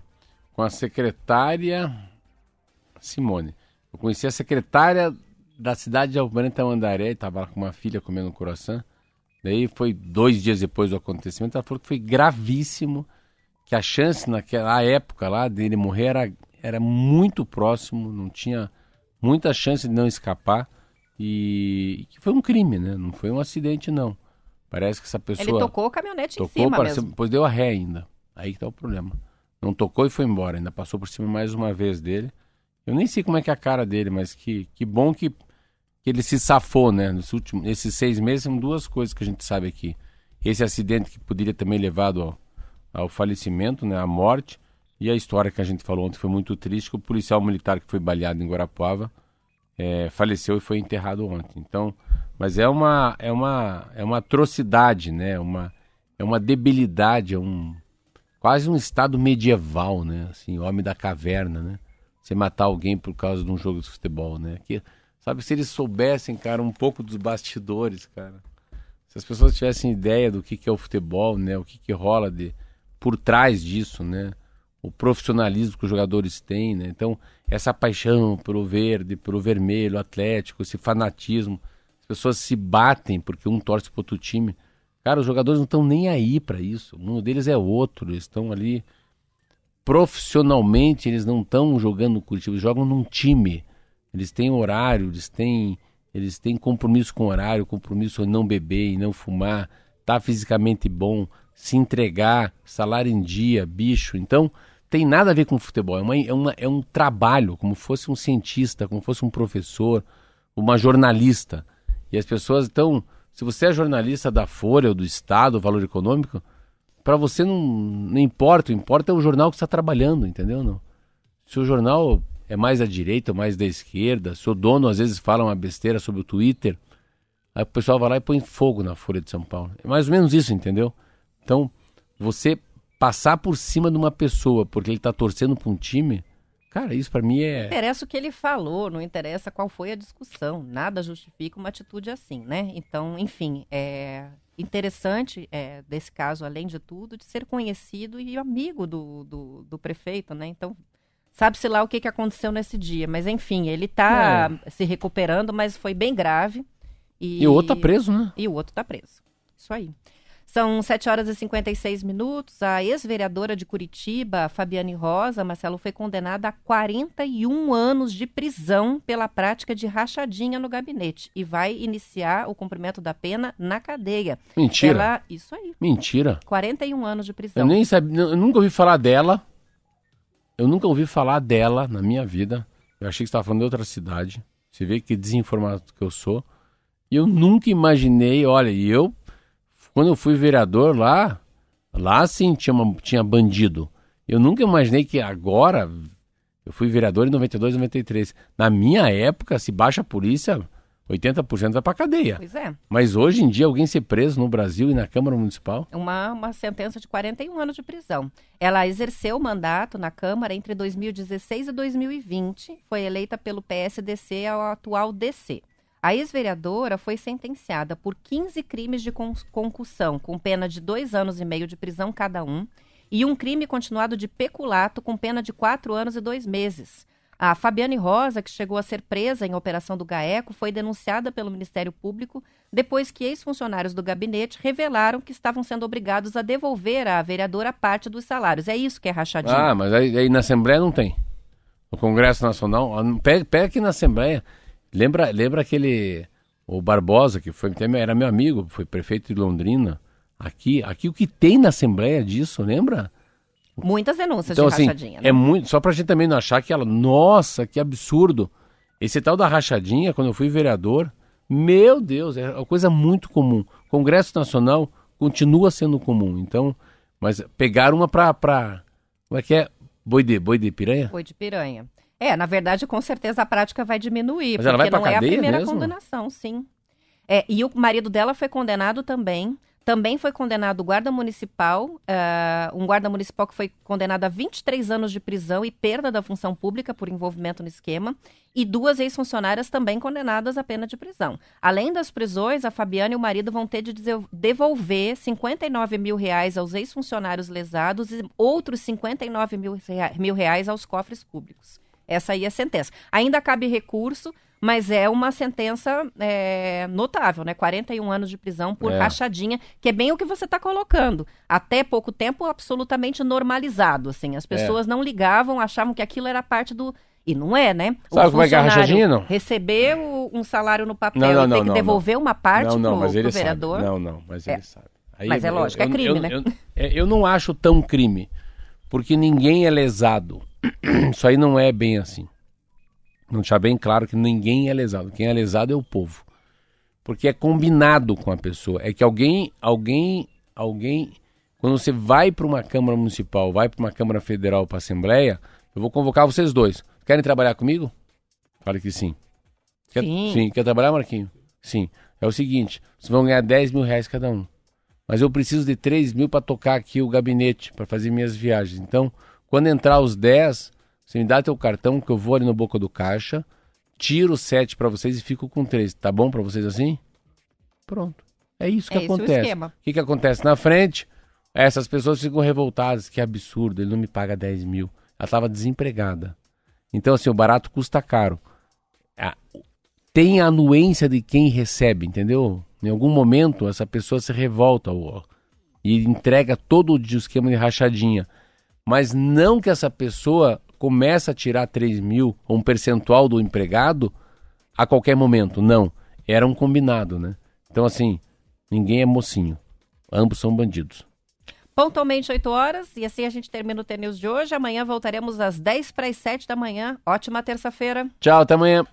com a secretária Simone. Eu conheci a secretária da cidade de Almirante Tamandaré, estava lá com uma filha comendo um croissant. Daí foi dois dias depois do acontecimento, ela falou que foi gravíssimo, que a chance naquela época lá dele morrer era, era muito próximo, não tinha muita chance de não escapar. E que foi um crime, né? Não foi um acidente, não. Parece que essa pessoa. Ele tocou o caminhonete em Tocou, cima para mesmo. depois deu a ré ainda. Aí que tá o problema. Não tocou e foi embora, ainda passou por cima mais uma vez dele. Eu nem sei como é que é a cara dele, mas que, que bom que, que ele se safou, né? Nos últimos, nesses seis meses são duas coisas que a gente sabe aqui. Esse acidente que poderia também levado ao, ao falecimento, né? À morte. E a história que a gente falou ontem foi muito triste, o policial militar que foi baleado em Guarapuava é, faleceu e foi enterrado ontem. Então, mas é uma é uma é uma atrocidade, né? Uma é uma debilidade, é um quase um estado medieval, né? Assim, homem da caverna, né? Você matar alguém por causa de um jogo de futebol, né? Que sabe se eles soubessem, cara, um pouco dos bastidores, cara. Se as pessoas tivessem ideia do que que é o futebol, né? O que que rola de por trás disso, né? o profissionalismo que os jogadores têm, né? Então, essa paixão pelo verde, pelo vermelho, atlético, esse fanatismo, as pessoas se batem porque um torce para outro time. Cara, os jogadores não estão nem aí para isso. Um deles é outro, eles estão ali profissionalmente, eles não estão jogando no Curitiba, eles jogam num time. Eles têm horário, eles têm eles têm compromisso com horário, compromisso em não beber, em não fumar, tá fisicamente bom, se entregar, salário em dia, bicho. Então, tem nada a ver com futebol. É, uma, é, uma, é um trabalho, como fosse um cientista, como fosse um professor, uma jornalista. E as pessoas estão. Se você é jornalista da Folha ou do Estado, Valor Econômico, para você não, não importa. O importa é o jornal que está trabalhando, entendeu? Não. Se o jornal é mais à direita ou mais da esquerda, se o dono às vezes fala uma besteira sobre o Twitter, aí o pessoal vai lá e põe fogo na Folha de São Paulo. É mais ou menos isso, entendeu? Então, você passar por cima de uma pessoa porque ele está torcendo para um time, cara, isso para mim é. interessa o que ele falou, não interessa qual foi a discussão. Nada justifica uma atitude assim, né? Então, enfim, é interessante é, desse caso, além de tudo, de ser conhecido e amigo do, do, do prefeito, né? Então, sabe-se lá o que, que aconteceu nesse dia. Mas, enfim, ele está se recuperando, mas foi bem grave. E, E o outro tá preso, né? E o outro tá preso. Isso aí. São 7 horas e 56 minutos. A ex-vereadora de Curitiba, Fabiane Rosa, Marcelo, foi condenada a 41 anos de prisão pela prática de rachadinha no gabinete e vai iniciar o cumprimento da pena na cadeia. Mentira. Ela, isso aí, Mentira. 41 anos de prisão. Eu nem sabia, eu nunca ouvi falar dela. Eu nunca ouvi falar dela na minha vida. Eu achei que você estava falando de outra cidade. Você vê que desinformado que eu sou. E eu nunca imaginei, olha, e eu, quando eu fui vereador lá, lá sim tinha, uma- tinha bandido. Eu nunca imaginei que agora, eu fui vereador em 92, 93. Na minha época, se baixa a polícia, 80% vai pra cadeia. Pois é. Mas hoje em dia, alguém ser preso no Brasil e na Câmara Municipal, uma, uma sentença de 41 anos de prisão. Ela exerceu o mandato na Câmara entre 2016 e 2020, foi eleita pelo PSDC ao atual DC. A ex-vereadora foi sentenciada por 15 crimes de con- concussão, com pena de dois anos e meio de prisão cada um, e um crime continuado de peculato, com pena de quatro anos e dois meses. A Fabiane Rosa, que chegou a ser presa em operação do GAECO, foi denunciada pelo Ministério Público depois que ex-funcionários do gabinete revelaram que estavam sendo obrigados a devolver à vereadora parte dos salários. É isso que é rachadinha. Ah, mas aí, aí na Assembleia não tem. No Congresso Nacional, ah, pega, pega aqui na Assembleia. Lembra, lembra aquele. O Barbosa, que foi, era meu amigo, foi prefeito de Londrina. Aqui, aqui o que tem na Assembleia disso, lembra? Muitas denúncias Então, de assim, rachadinha. né? é muito. Só pra gente também não achar que ela. Nossa, que absurdo. Esse tal da rachadinha, quando eu fui vereador, meu Deus, é uma coisa muito comum. Congresso Nacional continua sendo comum. Então, mas pegaram uma pra. pra como é que é? Boi de, boi de piranha? Foi de piranha. É, na verdade, com certeza a prática vai diminuir, Mas porque não é a primeira mesmo? condenação, sim. É, e o marido dela foi condenado também. Também foi condenado o guarda municipal, ah, um guarda municipal que foi condenado a 23 anos de prisão e perda da função pública por envolvimento no esquema, e duas ex-funcionárias também condenadas à pena de prisão. Além das prisões, a Fabiana e o marido vão ter de devolver 59 mil reais aos ex-funcionários lesados e outros 59 mil, rea- mil reais aos cofres públicos. Essa aí é a sentença. Ainda cabe recurso, mas é uma sentença é, notável, né? 41 anos de prisão por É. rachadinha, que é bem o que você está colocando. Até pouco tempo, absolutamente normalizado, assim. As pessoas não ligavam, achavam que aquilo era parte do... E não é, né? O Sabe como é que é a rachadinha, não? Receber um salário no papel Não, não, e ter não, que devolver uma parte não, não, pro, mas pro ele vereador. sabe. Não, não, mas É. ele sabe. Aí Mas é eu- lógico, é eu- crime, eu- né? Eu, é, eu não acho tão crime, porque ninguém é lesado. [CLEARS THROAT] Isso aí não é bem assim. Não deixar bem claro que ninguém é lesado. Quem é lesado é o povo. Porque é combinado com a pessoa. É que alguém, alguém, alguém, quando você vai para uma Câmara Municipal, vai para uma Câmara Federal, para Assembleia, eu vou convocar vocês dois. Querem trabalhar comigo? Fale que sim. Quer, Sim. Quer trabalhar, Marquinho? Sim. É o seguinte, vocês vão ganhar 10 mil reais cada um. Mas eu preciso de 3 mil para tocar aqui o gabinete, para fazer minhas viagens. Então, quando entrar os 10, você me dá teu cartão que eu vou ali no boca do caixa, tiro 7 para vocês e fico com 3. Tá bom para vocês assim? Pronto. É isso que É esse o acontece. esquema. O que, que acontece na frente? Essas pessoas ficam revoltadas. Que absurdo, ele não me paga 10 mil. Ela estava desempregada. Então, assim, o barato custa caro. Tem a anuência de quem recebe, entendeu? Em algum momento, essa pessoa se revolta ó, e entrega todo o esquema de rachadinha mas não que essa pessoa comece a tirar 3 mil ou um percentual do empregado a qualquer momento. Não. Era um combinado, né? Então, assim, ninguém é mocinho. Ambos são bandidos. Pontualmente 8 horas, e assim a gente termina o TNews de hoje. Amanhã voltaremos às 10 para as 7 da manhã. Ótima terça-feira. Tchau, até amanhã.